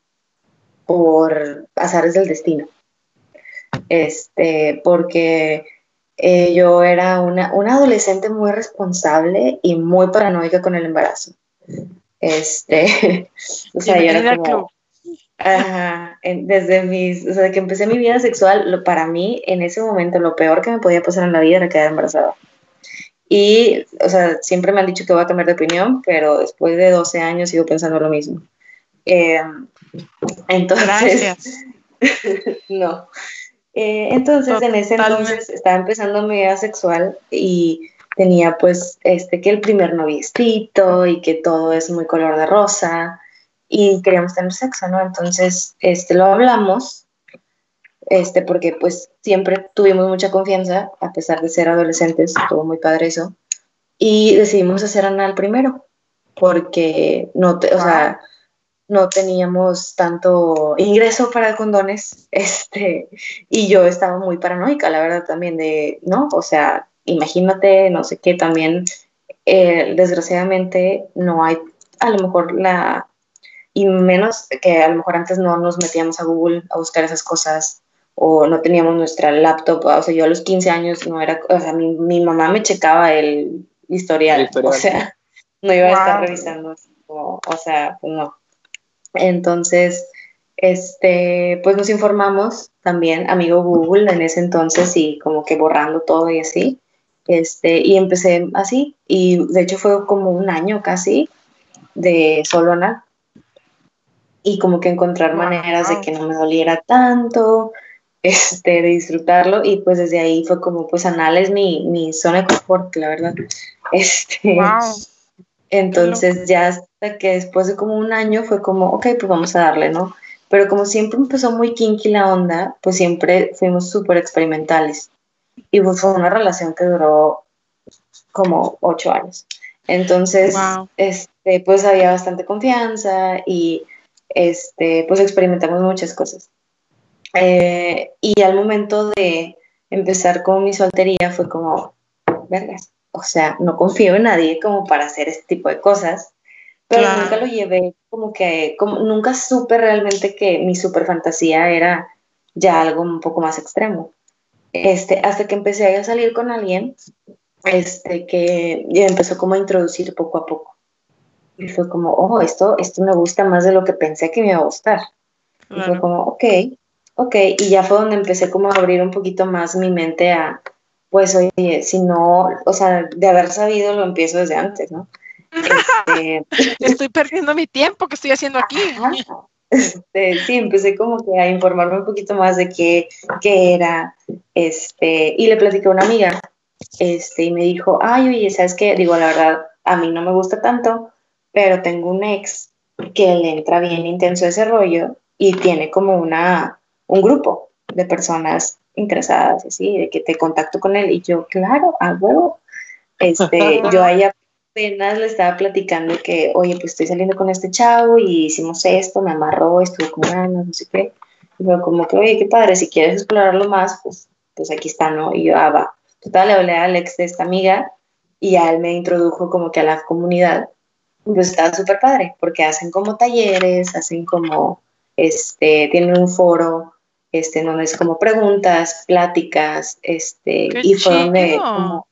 por azares del destino. Este, porque eh, yo era una, una adolescente muy responsable y muy paranoica con el embarazo. Este, o sea, yo era como, desde mis, o sea, que empecé mi vida sexual, lo, para mí en ese momento lo peor que me podía pasar en la vida era quedar embarazada. Y, o sea, siempre me han dicho que voy a cambiar de opinión, pero después de 12 años sigo pensando lo mismo. Em, entonces, no. Eh, entonces, en ese entonces estaba empezando mi vida sexual y tenía pues este que el primer noviecito y que todo es muy color de rosa y queríamos tener sexo, ¿no? Entonces, este lo hablamos este porque pues siempre tuvimos mucha confianza a pesar de ser adolescentes, estuvo muy padre eso. Y decidimos hacer anal primero porque no o sea, no teníamos tanto ingreso para condones, este, y yo estaba muy paranoica, la verdad, también de, ¿no? O sea, imagínate, no sé qué, también eh, desgraciadamente no hay a lo mejor la, y menos que a lo mejor antes no nos metíamos a Google a buscar esas cosas o no teníamos nuestra laptop, o sea, yo a los 15 años no era, o sea, mi, mi mamá me checaba el historial, o sea, no iba a estar revisando, o, o sea, no. Entonces, este, pues nos informamos también, amigo Google en ese entonces y como que borrando todo y así. Este, y empecé así, y de hecho fue como un año casi de solo anal. Y como que encontrar maneras de que no me doliera tanto, este, de disfrutarlo, y pues desde ahí fue como, pues anal es mi, mi zona de confort, la verdad. Este, Entonces ya hasta que después de como un año fue como, ok, pues vamos a darle, ¿no? Pero como siempre empezó muy kinky la onda, pues siempre fuimos súper experimentales y fue una relación que duró como ocho años. Entonces, este, pues había bastante confianza y este, pues experimentamos muchas cosas. Eh, y al momento de empezar con mi soltería fue como, vergas, o sea, no confío en nadie como para hacer este tipo de cosas, pero nunca lo llevé como que, como, nunca supe realmente que mi super fantasía era ya algo un poco más extremo este, hasta que empecé a salir con alguien, este, que ya empezó como a introducir poco a poco. Y fue como, oh, esto, esto me gusta más de lo que pensé que me iba a gustar. Y fue como, ok, ok. Y ya fue donde empecé como a abrir un poquito más mi mente a, pues, oye, si no, o sea, de haber sabido lo empiezo desde antes, ¿no? Este... estoy perdiendo mi tiempo que estoy haciendo aquí. Este, sí, empecé como que a informarme un poquito más de qué, qué era, este, y le platicé a una amiga, este, y me dijo, ay, oye, ¿sabes qué? Digo, la verdad, a mí no me gusta tanto, pero tengo un ex que le entra bien intenso ese rollo, y tiene como una, un grupo de personas interesadas, así, de que te contacto con él y yo, claro, a huevo. Este, yo ahí apenas le estaba platicando que, oye, pues estoy saliendo con este chavo y hicimos esto, me amarró, estuvo con ganas, no sé qué. Y yo como que, oye, qué padre, si quieres explorarlo más, pues, pues aquí está, ¿no? Y yo, ah, va. Total, le hablé a Alex de esta amiga y ya él me introdujo como que a la comunidad. Pues estaba súper padre, porque hacen como talleres, hacen como, este, tienen un foro, este, donde es como preguntas, pláticas, este, y fue donde como,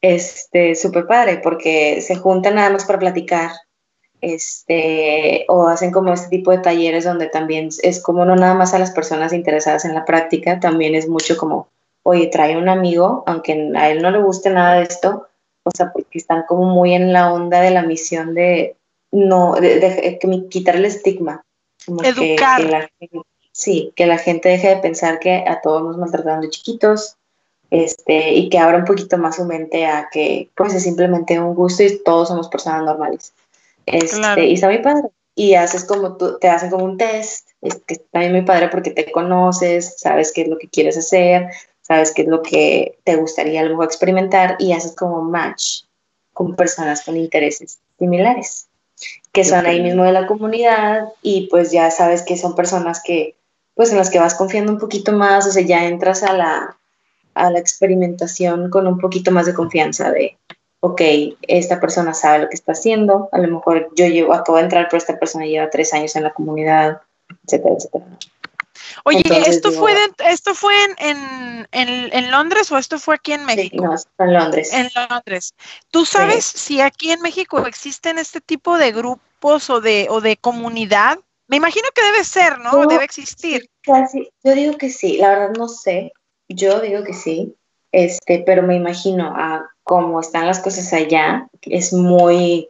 este, súper padre, porque se juntan nada más para platicar, este, o hacen como este tipo de talleres donde también es como no nada más a las personas interesadas en la práctica, también es mucho como, oye, trae un amigo, aunque a él no le guste nada de esto, o sea, porque están como muy en la onda de la misión de no, de, quitar el estigma. Educar. sí, que la gente deje de pensar que a todos nos maltratan de chiquitos, este, y que abra un poquito más su mente a que pues es simplemente un gusto y todos somos personas normales. Este, Y está muy padre. Y haces como tú, te hacen como un test, es que está muy padre porque te conoces, sabes qué es lo que quieres hacer, sabes qué es lo que te gustaría a experimentar y haces como match con personas con intereses similares, que son ahí mismo de la comunidad y pues ya sabes que son personas que, pues en las que vas confiando un poquito más, o sea, ya entras a la, a la experimentación con un poquito más de confianza de, ok, esta persona sabe lo que está haciendo, a lo mejor yo llevo, acabo de entrar, pero esta persona lleva tres años en la comunidad, etcétera, etcétera. Oye, ¿esto, fue ¿esto fue en, en, en, Londres o esto fue aquí en México? Sí, no, en Londres. En Londres. ¿Tú sabes si aquí en México existen este tipo de grupos o de, o de comunidad? Me imagino que debe ser, ¿no? debe existir. Casi, yo digo que sí, la verdad no sé, yo digo que sí, este, pero me imagino a cómo están las cosas allá, es muy,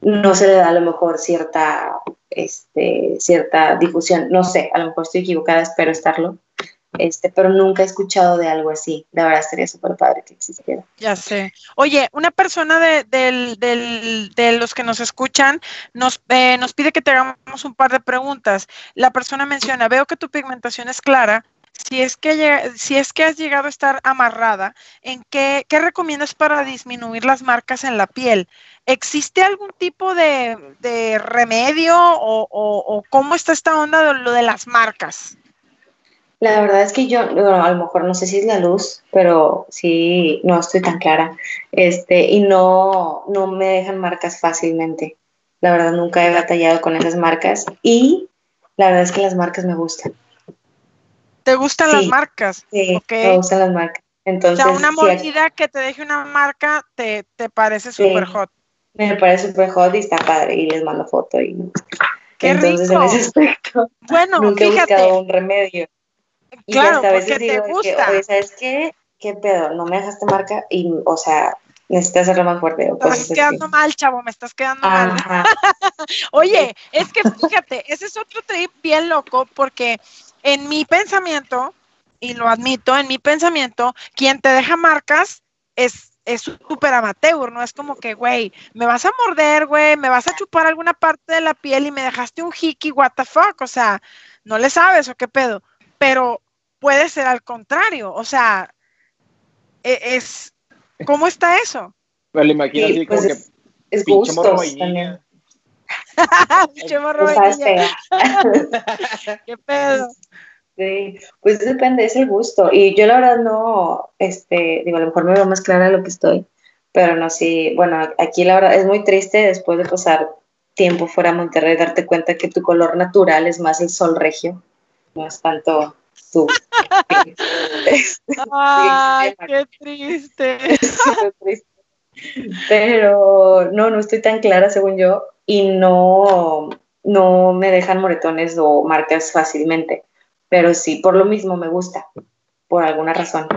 no se le da a lo mejor cierta, este, cierta difusión, no sé, a lo mejor estoy equivocada, espero estarlo, este, pero nunca he escuchado de algo así. La verdad sería súper padre que existiera. Ya sé. Oye, una persona de, de los que nos escuchan nos, eh, nos pide que te hagamos un par de preguntas. La persona menciona, veo que tu pigmentación es clara, si es que, si es que has llegado a estar amarrada, ¿en qué, qué recomiendas para disminuir las marcas en la piel? ¿Existe algún tipo de, remedio o, cómo está esta onda de lo de las marcas? La verdad es que yo, a lo mejor no sé si es la luz, pero sí, no estoy tan clara. Este, y no, no me dejan marcas fácilmente. La verdad, nunca he batallado con esas marcas. Y la verdad es que las marcas me gustan. ¿Te gustan las marcas? Sí, me gustan las marcas. Entonces, o sea, una mordida que te deje una marca te, te parece súper hot. Me parece súper hot y está padre y les mando foto y Qué Entonces, rico. en ese aspecto, bueno, nunca fíjate. he buscado un remedio. Y claro, a veces digo te gusta. Oye, ¿sabes qué? ¿Qué pedo? No me dejaste marca y, o sea, necesitas hacerlo más fuerte. me estás quedando mal, chavo, me estás quedando mal. Oye, es que fíjate, ese es otro trip bien loco porque en mi pensamiento, y lo admito, en mi pensamiento, quien te deja marcas es es súper amateur, ¿no? Es como que, güey, me vas a morder, güey, me vas a chupar alguna parte de la piel y me dejaste un hickey, what the fuck, o sea, no le sabes o qué pedo, pero puede ser al contrario, o sea, e, es, ¿cómo está eso? Bueno, imagino así como pues que es, pinche ¿Qué pedo? Sí, pues depende, es el gusto. Y yo la verdad no, este, digo, a lo mejor me veo más clara lo que estoy, pero no, sí, bueno, aquí la verdad es muy triste después de pasar tiempo fuera de Monterrey darte cuenta que tu color natural es más el sol regio, no es tanto tú. Ay, qué triste. Pero no, no estoy tan clara según yo y no, no me dejan moretones o marcas fácilmente pero sí, por lo mismo me gusta, por alguna razón.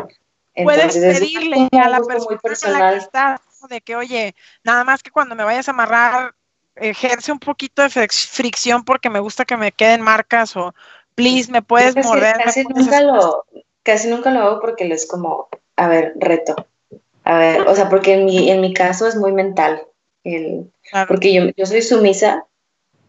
Puedes pedirle a la persona que está, de que, oye, nada más que cuando me vayas a amarrar, ejerce un poquito de fricción porque me gusta que me queden marcas o, please, me puedes morder. Casi, nunca lo, casi nunca lo hago porque es como, a ver, reto. A ver, o sea, porque en mi, en mi caso es muy mental. El, Porque yo, yo soy sumisa,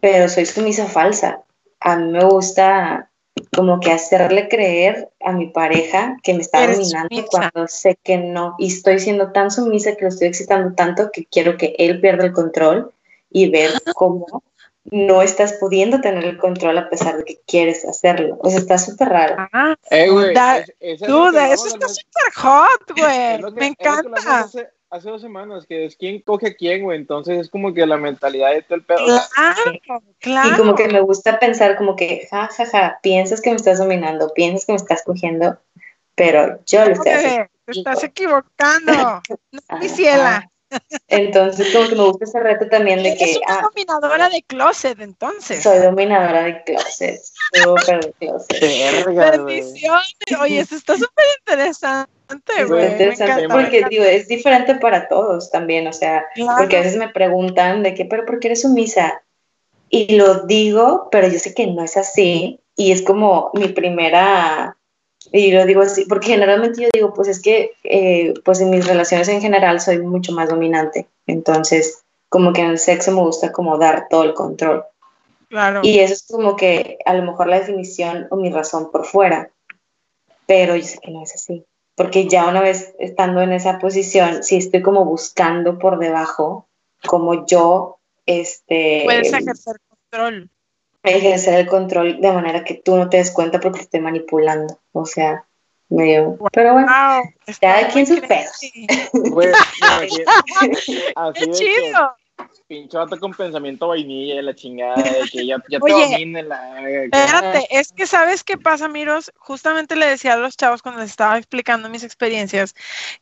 pero soy sumisa falsa. a mí me gusta como que hacerle creer a mi pareja que me está Eres dominando sumisa. cuando sé que no. Y estoy siendo tan sumisa que lo estoy excitando tanto que quiero que él pierda el control y ver cómo no estás pudiendo tener el control a pesar de que quieres hacerlo. O sea, está súper raro. Ah, güey, Da, es, es duda, eso está súper hot, güey. Me encanta. Hace, dos semanas, que es quién coge a quién, güey. Entonces es como que la mentalidad de todo el pedo. Claro, claro. Y como que me gusta pensar como que, ja, ja, ja, piensas que me estás dominando, piensas que me estás cogiendo, pero yo lo estoy haciendo. Te estás equivocando. No, mi ciela. Entonces, como que me gusta ese reto también de Eres que. una ah, dominadora de closet, entonces. soy dominadora de closet, de closet. Verga, güey. Bendiciones. Oye, eso está súper interesante, Es. Me interesante encanta. porque digo, es diferente para todos también, o sea, Claro. porque a veces me preguntan de que, pero ¿por qué eres sumisa? Y lo digo, pero yo sé que no es así, y es como mi primera, y lo digo así, porque generalmente yo digo, pues es que, eh, pues en mis relaciones en general soy mucho más dominante, entonces como que en el sexo me gusta como dar todo el control. Claro. Y eso es como que a lo mejor la definición o mi razón por fuera, pero yo sé que no es así, porque ya una vez estando en esa posición, sí estoy como buscando por debajo, como yo, este, Puedes ejercer control. Ejercer el control de manera que tú no te des cuenta porque te estoy manipulando, o sea, medio, pero bueno, Wow. cada está quien sus pedos. así ¡Qué chido! Pinche vato con pensamiento vainilla y la chingada de que ya, ya te Oye, domine la Espérate, es que sabes qué pasa, Miros. Justamente le decía a los chavos cuando les estaba explicando mis experiencias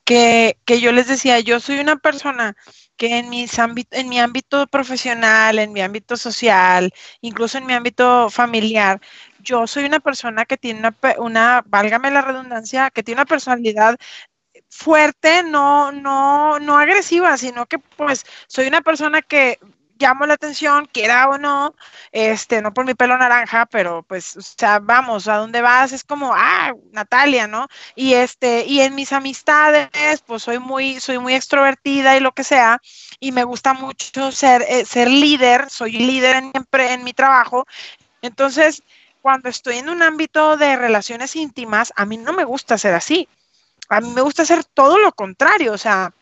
que, que yo les decía, yo soy una persona que en, mis ámbit- en mi ámbito profesional, en mi ámbito social, incluso en mi ámbito familiar, yo soy una persona que tiene una, una, válgame la redundancia, que tiene una personalidad fuerte, no, no, no agresiva, sino que pues soy una persona que llamo la atención, quiera o no, este, no por mi pelo naranja, pero pues, o sea, vamos, a dónde vas es como, ah, Natalia, ¿no? Y este, y en mis amistades, pues soy muy, soy muy extrovertida y lo que sea, y me gusta mucho ser, eh, ser líder, soy líder en en mi trabajo, entonces, cuando estoy en un ámbito de relaciones íntimas, a mí no me gusta ser así, a mí me gusta hacer todo lo contrario, o sea,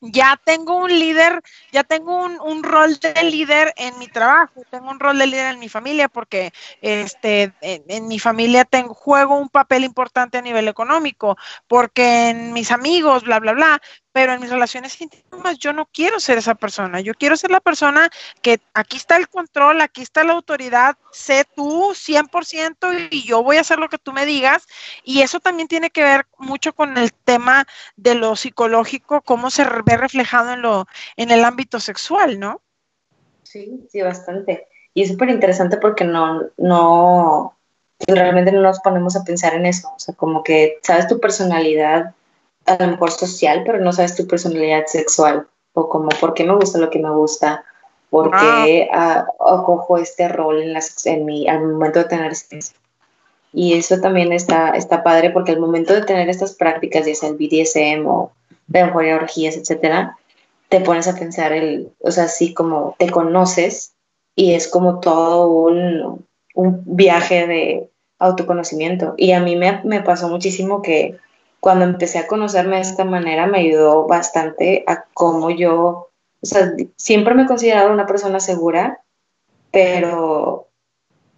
ya tengo un líder, ya tengo un, rol de líder en mi trabajo, tengo un rol de líder en mi familia porque este, en, en mi familia tengo, juego un papel importante a nivel económico, porque en mis amigos, bla, bla, bla, pero en mis relaciones íntimas yo no quiero ser esa persona, yo quiero ser la persona que aquí está el control, aquí está la autoridad, sé tú 100% y yo voy a hacer lo que tú me digas y eso también tiene que ver mucho con el tema de lo psicológico, cómo se ve reflejado en lo en el ámbito sexual, ¿no? Sí, sí, bastante. Y es súper interesante porque no, no, realmente no nos ponemos a pensar en eso. O sea, como que sabes tu personalidad, a lo mejor social, pero no sabes tu personalidad sexual. O como, ¿por qué me gusta lo que me gusta? ¿Por qué ah, este rol en, la, en mi, al momento de tener sexo? Y eso también está, está padre porque al momento de tener estas prácticas, ya sea el BDSM o de mejor orgías, etcétera, te pones a pensar el, o sea, así como te conoces y es como todo un, un viaje de autoconocimiento. Y a mí me, me, pasó muchísimo que cuando empecé a conocerme de esta manera me ayudó bastante a cómo yo, o sea, siempre me he considerado una persona segura, pero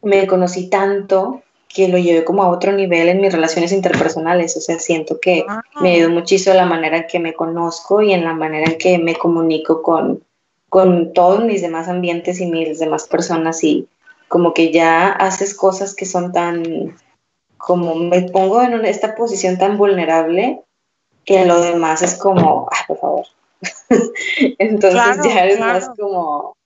me conocí tanto que lo llevé como a otro nivel en mis relaciones interpersonales, o sea, siento que Ah. me ayudó muchísimo la manera en que me conozco y en la manera en que me comunico con, con todos mis demás ambientes y mis demás personas y como que ya haces cosas que son tan, como me pongo en esta posición tan vulnerable que lo demás es como, ah, por favor. Entonces Claro, ya es claro. más como,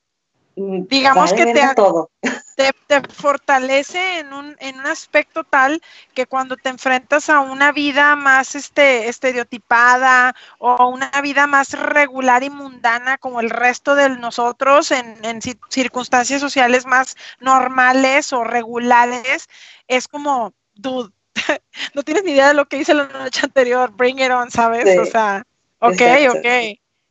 mm, Digamos que te todo. te, te fortalece en un, en un aspecto tal que cuando te enfrentas a una vida más este, estereotipada o una vida más regular y mundana como el resto de nosotros en, en ci- circunstancias sociales más normales o regulares, es como, dude, no tienes ni idea de lo que hice la noche anterior, bring it on, ¿sabes? Sí, o sea, ok, exacto. ok,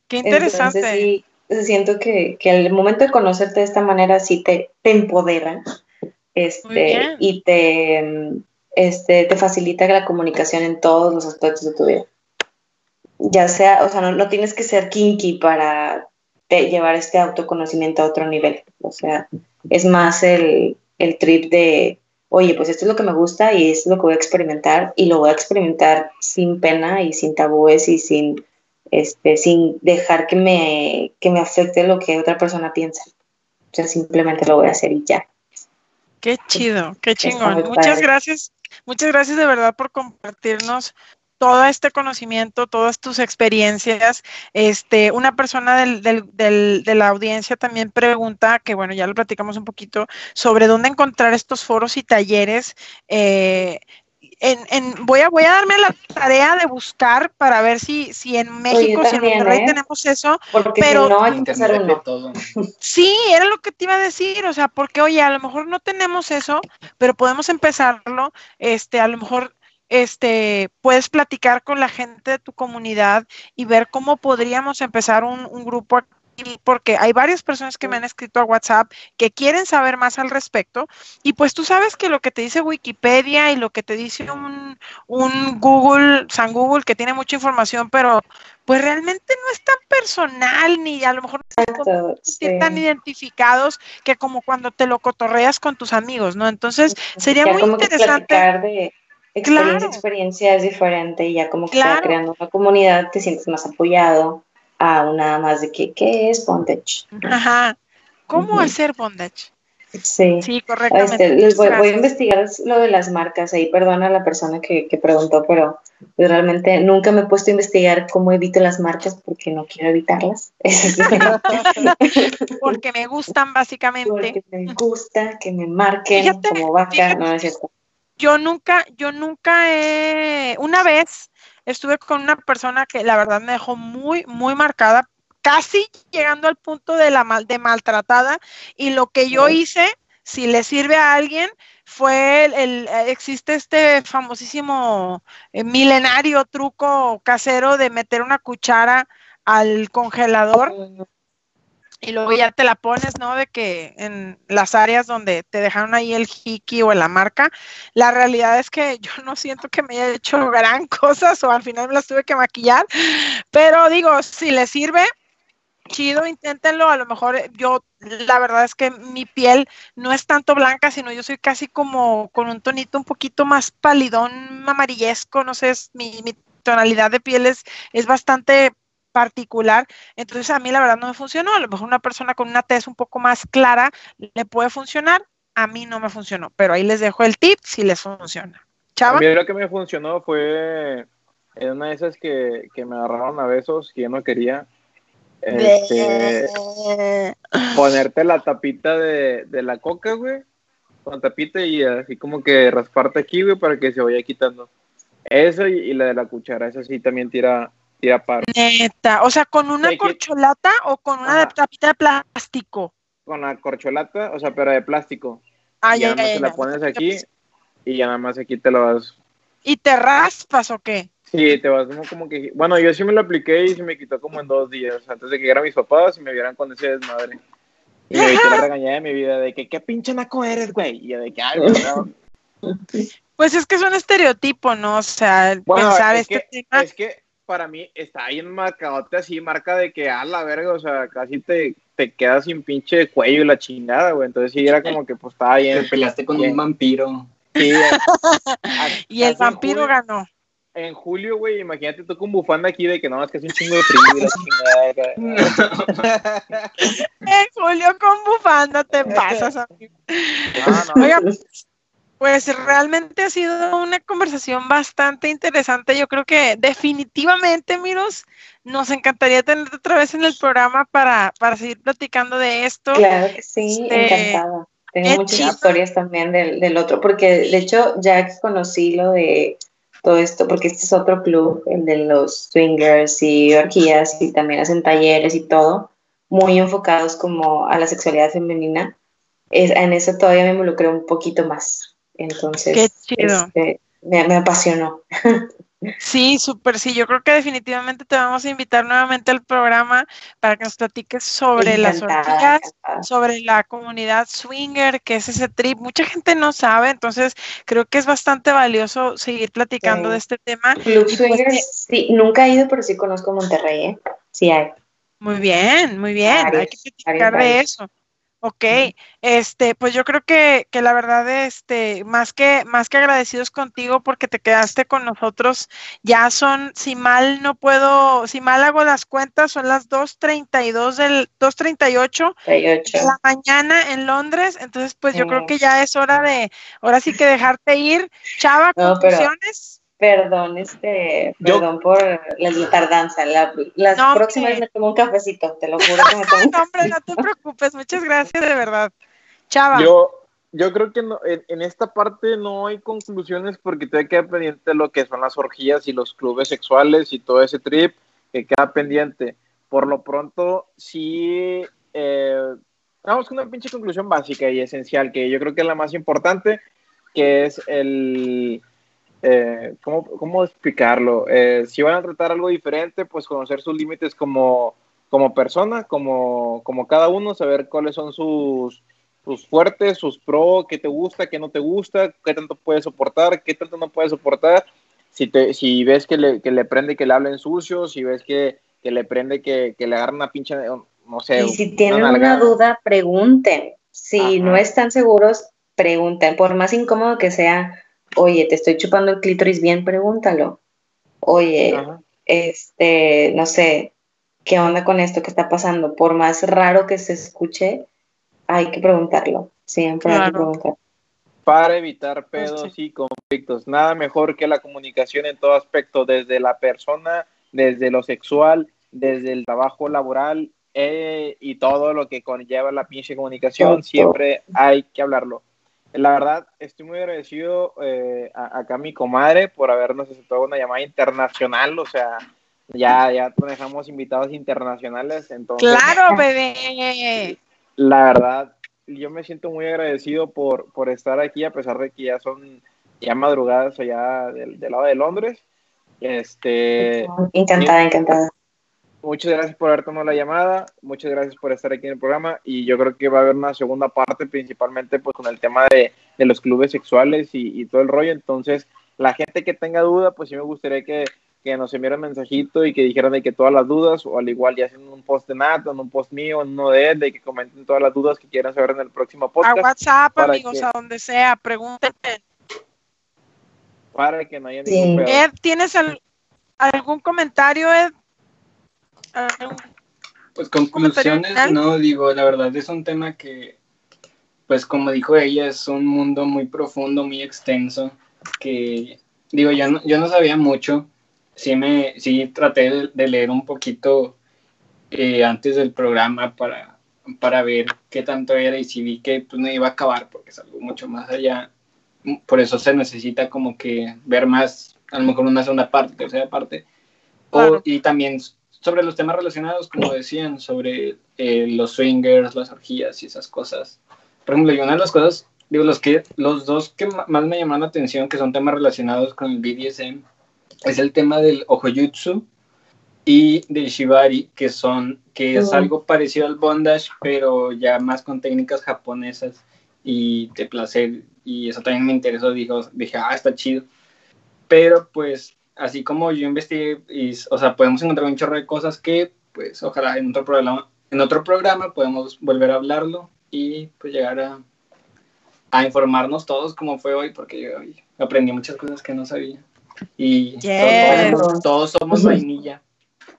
qué interesante. Entonces sí, siento que, que al momento de conocerte de esta manera sí te, te empodera este, y te, este, te facilita la comunicación en todos los aspectos de tu vida. Ya sea, o sea, no, no tienes que ser kinky para llevar este autoconocimiento a otro nivel. O sea, es más el, el trip de, oye, pues esto es lo que me gusta y esto es lo que voy a experimentar y lo voy a experimentar sin pena y sin tabúes y sin, este, sin dejar que me, que me afecte lo que otra persona piensa. O sea, simplemente lo voy a hacer y ya. Qué chido, qué chingón. Muchas gracias, muchas gracias de verdad por compartirnos todo este conocimiento, todas tus experiencias. Este, una persona del, del, de la audiencia también pregunta, que bueno, ya lo platicamos un poquito, sobre dónde encontrar estos foros y talleres. Eh, en, en, voy, a, voy a darme la tarea de buscar para ver si, si en México, si en Monterrey ¿eh? tenemos eso. Porque pero no hay que todo. Sí, era lo que te iba a decir, o sea, porque oye, a lo mejor no tenemos eso, pero podemos empezarlo, este, a lo mejor este, puedes platicar con la gente de tu comunidad y ver cómo podríamos empezar un, grupo aquí porque hay varias personas que me han escrito a WhatsApp que quieren saber más al respecto. Y pues tú sabes que lo que te dice Wikipedia y lo que te dice un, un Google, San Google que tiene mucha información, pero pues realmente no es tan personal ni a lo mejor no están tan identificados que como cuando te lo cotorreas con tus amigos, ¿no? Entonces sería muy interesante experiencia, experiencia es diferente y ya como que está creando una comunidad, te sientes más apoyado a una más de que, ¿qué es bondage? Ajá. ¿Cómo hacer bondage? Sí, sí correctamente. Este, les voy, a investigar lo de las marcas. Ahí perdona a la persona que, que preguntó, pero realmente nunca me he puesto a investigar cómo evito las marcas porque no quiero evitarlas. porque me gustan básicamente. Porque me gusta que me marquen como vaca, no es cierto yo nunca, yo nunca he, una vez estuve con una persona que la verdad me dejó muy, muy marcada, casi llegando al punto de la mal, de maltratada, y lo que yo hice, si le sirve a alguien, fue el, existe este famosísimo eh, milenario truco casero de meter una cuchara al congelador y luego ya te la pones, ¿no? De que en las áreas donde te dejaron ahí el hiki o la marca, la realidad es que yo no siento que me haya hecho gran cosas o al final me las tuve que maquillar, pero digo, si le sirve, chido, inténtenlo, a lo mejor yo, la verdad es que mi piel no es tanto blanca, sino yo soy casi como con un tonito un poquito más palidón, amarillesco, no sé, es, mi, mi tonalidad de piel es, es bastante particular. Entonces a mí la verdad no me funcionó. A lo mejor una persona con una tez un poco más clara le puede funcionar. A mí no me funcionó, pero ahí les dejo el tip si les funciona. Chava. A mí lo que me funcionó fue en una de esas que, me agarraron a besos que yo no quería. Este, ponerte la tapita de, de la coca, güey, con tapita y así como que rasparte aquí, güey, para que se vaya quitando. Eso y, y la de la cuchara, eso sí también tira, Neta, o sea, ¿con una corcholata o con una tapita de plástico? Con la corcholata, o sea, pero de plástico. Ah, ya, ya, la pones aquí y ya nada más aquí te lo vas. ¿Y te raspas o qué? Sí, te vas como, que. Bueno, yo sí me lo apliqué y se me quitó como en dos días, antes de que llegara mis papás y me vieran con ese desmadre. Y me la regañada de mi vida de que, ¿qué pinche naco eres, güey? Y de que, algo, Pues es que es un estereotipo, ¿no? O sea, pensar este tema. Es que para mí está ahí en marcadote así, marca de que a la verga, o sea, casi te, te quedas sin pinche cuello y la chingada, güey. Entonces sí era como que pues estaba bien. Te peleaste con un vampiro. Sí, y el vampiro ganó. En julio, güey, imagínate tú con bufanda aquí de que no, es que es un chingo de frío y la chingada. en julio con bufanda te pasas, amigo. No, no. Oiga, pues realmente ha sido una conversación bastante interesante. Yo creo que definitivamente, Miros, nos encantaría tenerte otra vez en el programa para, para seguir platicando de esto. Claro que sí, este, encantada. Tengo muchas historias también del, del, otro, porque de hecho ya conocí lo de todo esto, porque este es otro club, el de los swingers y orgías, y también hacen talleres y todo, muy enfocados como a la sexualidad femenina. Es, en eso todavía me involucré un poquito más. Entonces, este, me, apasionó. Sí, súper, sí. Yo creo que definitivamente te vamos a invitar nuevamente al programa para que nos platiques sobre las orgías, sobre la comunidad swinger, que es ese trip. Mucha gente no sabe, entonces creo que es bastante valioso seguir platicando de este tema. Club pues swingers, sí, nunca he ido, pero sí conozco Monterrey, ¿eh? Sí hay. Muy bien, muy bien. hay que platicar de eso. Ok, este, pues yo creo que, que, la verdad, este, más que, más que agradecidos contigo porque te quedaste con nosotros, ya son, si mal no puedo, si mal hago las cuentas, son las 2.32 del, 2.38 de la mañana en Londres, entonces pues yo creo que ya es hora de, ahora sí que dejarte ir. Chava, no, conclusiones. Perdón, este, perdón por la tardanza. La, las próximas me tomo un cafecito, te lo juro que me tomo No, hombre, no te preocupes, muchas gracias, de verdad. Chava. Yo, yo creo que en, esta parte no hay conclusiones porque te queda pendiente lo que son las orgías y los clubes sexuales y todo ese trip que queda pendiente. Por lo pronto, sí, eh, vamos con una pinche conclusión básica y esencial, que yo creo que es la más importante, que es el eh, ¿cómo, ¿cómo, explicarlo? Eh, si van a tratar algo diferente, pues conocer sus límites como, como persona, como, como cada uno, saber cuáles son sus, sus fuertes, sus pros, qué te gusta, qué no te gusta, qué tanto puedes soportar, qué tanto no puedes soportar. Si, te, si ves que le, que le prende que le hablen sucio, si ves que, que le prende que, que le agarren una pinche, no sé. Y si tienen una, duda, pregunten. Si no están seguros, pregunten. Por más incómodo que sea, oye, te estoy chupando el clítoris bien, pregúntalo. Oye, este, no sé, ¿qué onda con esto que está pasando? Por más raro que se escuche, hay que preguntarlo. Siempre hay que preguntar. Para evitar pedos y conflictos. Nada mejor que la comunicación en todo aspecto, desde la persona, desde lo sexual, desde el trabajo laboral eh, y todo lo que conlleva la pinche comunicación. Siempre hay que hablarlo la verdad, estoy muy agradecido eh, a, acá a mi comadre por habernos aceptado una llamada internacional, o sea, ya, ya dejamos invitados internacionales, entonces... ¡Claro, bebé! La verdad, yo me siento muy agradecido por, por estar aquí, a pesar de que ya son ya madrugadas allá del, del lado de Londres. Este, encantada, encantada muchas gracias por haber tomado la llamada, muchas gracias por estar aquí en el programa y yo creo que va a haber una segunda parte principalmente pues con el tema de, de los clubes sexuales y, y, todo el rollo, entonces la gente que tenga duda pues sí me gustaría que, que nos enviaran un mensajito y que dijeran de que todas las dudas o al igual ya en un post de Nat, en un post mío, en uno de él, de que comenten todas las dudas que quieran saber en el próximo podcast. A WhatsApp amigos, a donde sea, pregúntenme. Para que no haya ningún Ed, ¿tienes algún comentario, Ed? Pues conclusiones, no, digo, la verdad es un tema que, pues como dijo ella, es un mundo muy profundo, muy extenso, que, digo, yo no, yo no sabía mucho, sí, me, sí traté de, leer un poquito eh, antes del programa para, para ver qué tanto era y si vi que pues, no iba a acabar porque es algo mucho más allá, por eso se necesita como que ver más, a lo mejor una segunda parte, tercera parte, o, y también sobre los temas relacionados, como decían, sobre eh, los swingers, las orgías y esas cosas. Por ejemplo, una de las cosas, digo, los, que, los dos que más me llamaron la atención, que son temas relacionados con el BDSM, es el tema del ojojutsu y del shibari, que son, que es algo parecido al bondage, pero ya más con técnicas japonesas y de placer, y eso también me interesó, dijo, dije, ah, está chido. Pero pues así como yo investigué, y, o sea, podemos encontrar un chorro de cosas que, pues, ojalá en otro programa, en otro programa podemos volver a hablarlo y pues llegar a, a informarnos todos como fue hoy, porque yo aprendí muchas cosas que no sabía. Y todos, somos vainilla.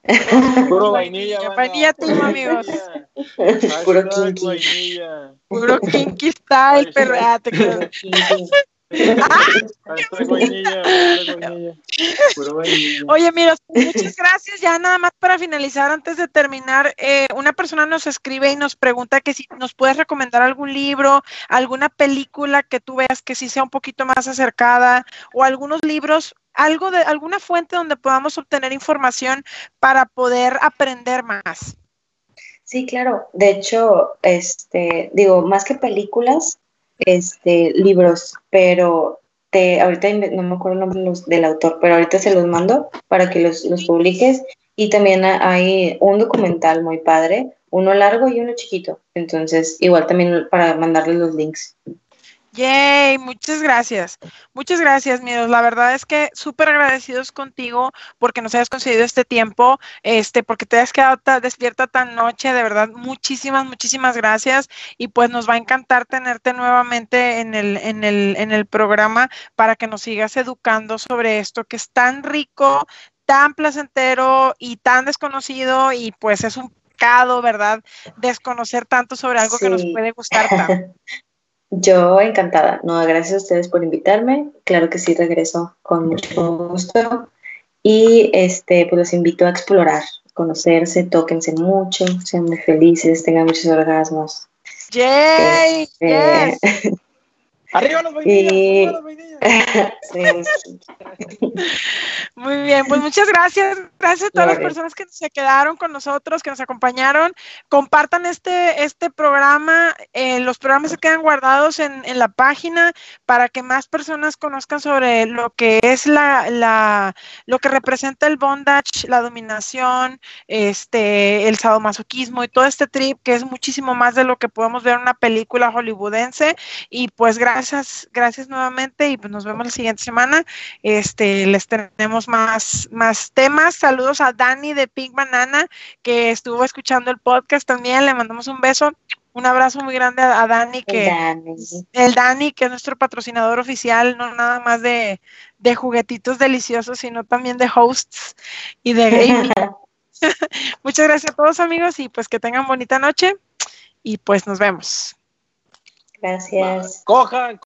Puro vainilla. Vainilla team, amigos. Puro kinky. Puro kinky style, perreate. Oye, mira, muchas gracias. Ya nada más para finalizar, antes de terminar, eh, una persona nos escribe y nos pregunta que si nos puedes recomendar algún libro, alguna película que tú veas que sí sea un poquito más acercada o algunos libros, algo de alguna fuente donde podamos obtener información para poder aprender más. Sí, claro. De hecho, este, digo, más que películas, este, libros, pero te, ahorita no me acuerdo el nombre del autor, pero ahorita se los mando para que los, los publiques. Y también hay un documental muy padre, uno largo y uno chiquito. Entonces, igual también para mandarles los links. Yay, muchas gracias. Muchas gracias, Miedos. La verdad es que súper agradecidos contigo porque nos hayas concedido este tiempo, este, porque te has quedado despierta tan noche. De verdad, muchísimas, muchísimas gracias. Y pues nos va a encantar tenerte nuevamente en el, en el, en el programa para que nos sigas educando sobre esto que es tan rico, tan placentero y tan desconocido y pues es un pecado, ¿verdad? Desconocer tanto sobre algo que nos puede gustar tanto. Yo encantada. No, gracias a ustedes por invitarme. Claro que sí, regreso con mucho gusto. Y este, pues los invito a explorar, conocerse, tóquense mucho, sean muy felices, tengan muchos orgasmos. ¡Yay! Este, ¡Arriba los vainillas! los Muy bien, pues muchas gracias. Gracias a todas las personas que se quedaron con nosotros, que nos acompañaron. Compartan este, este programa. Eh, los programas se quedan guardados en, en, la página para que más personas conozcan sobre lo que es la, la, lo que representa el bondage, la dominación, este, el sadomasoquismo y todo este trip que es muchísimo más de lo que podemos ver en una película hollywoodense. Y pues gracias, gracias nuevamente y pues nos vemos la siguiente semana. Este, les tenemos más, más temas. Saludos a Dani de Pink Banana, que estuvo escuchando el podcast también. Le mandamos un beso. Un abrazo muy grande a, Dani, que el Dani. que es nuestro patrocinador oficial, no nada más de, de juguetitos deliciosos, sino también de hosts y de gaming. Muchas gracias a todos amigos y pues que tengan bonita noche y pues nos vemos. Gracias. Cojan.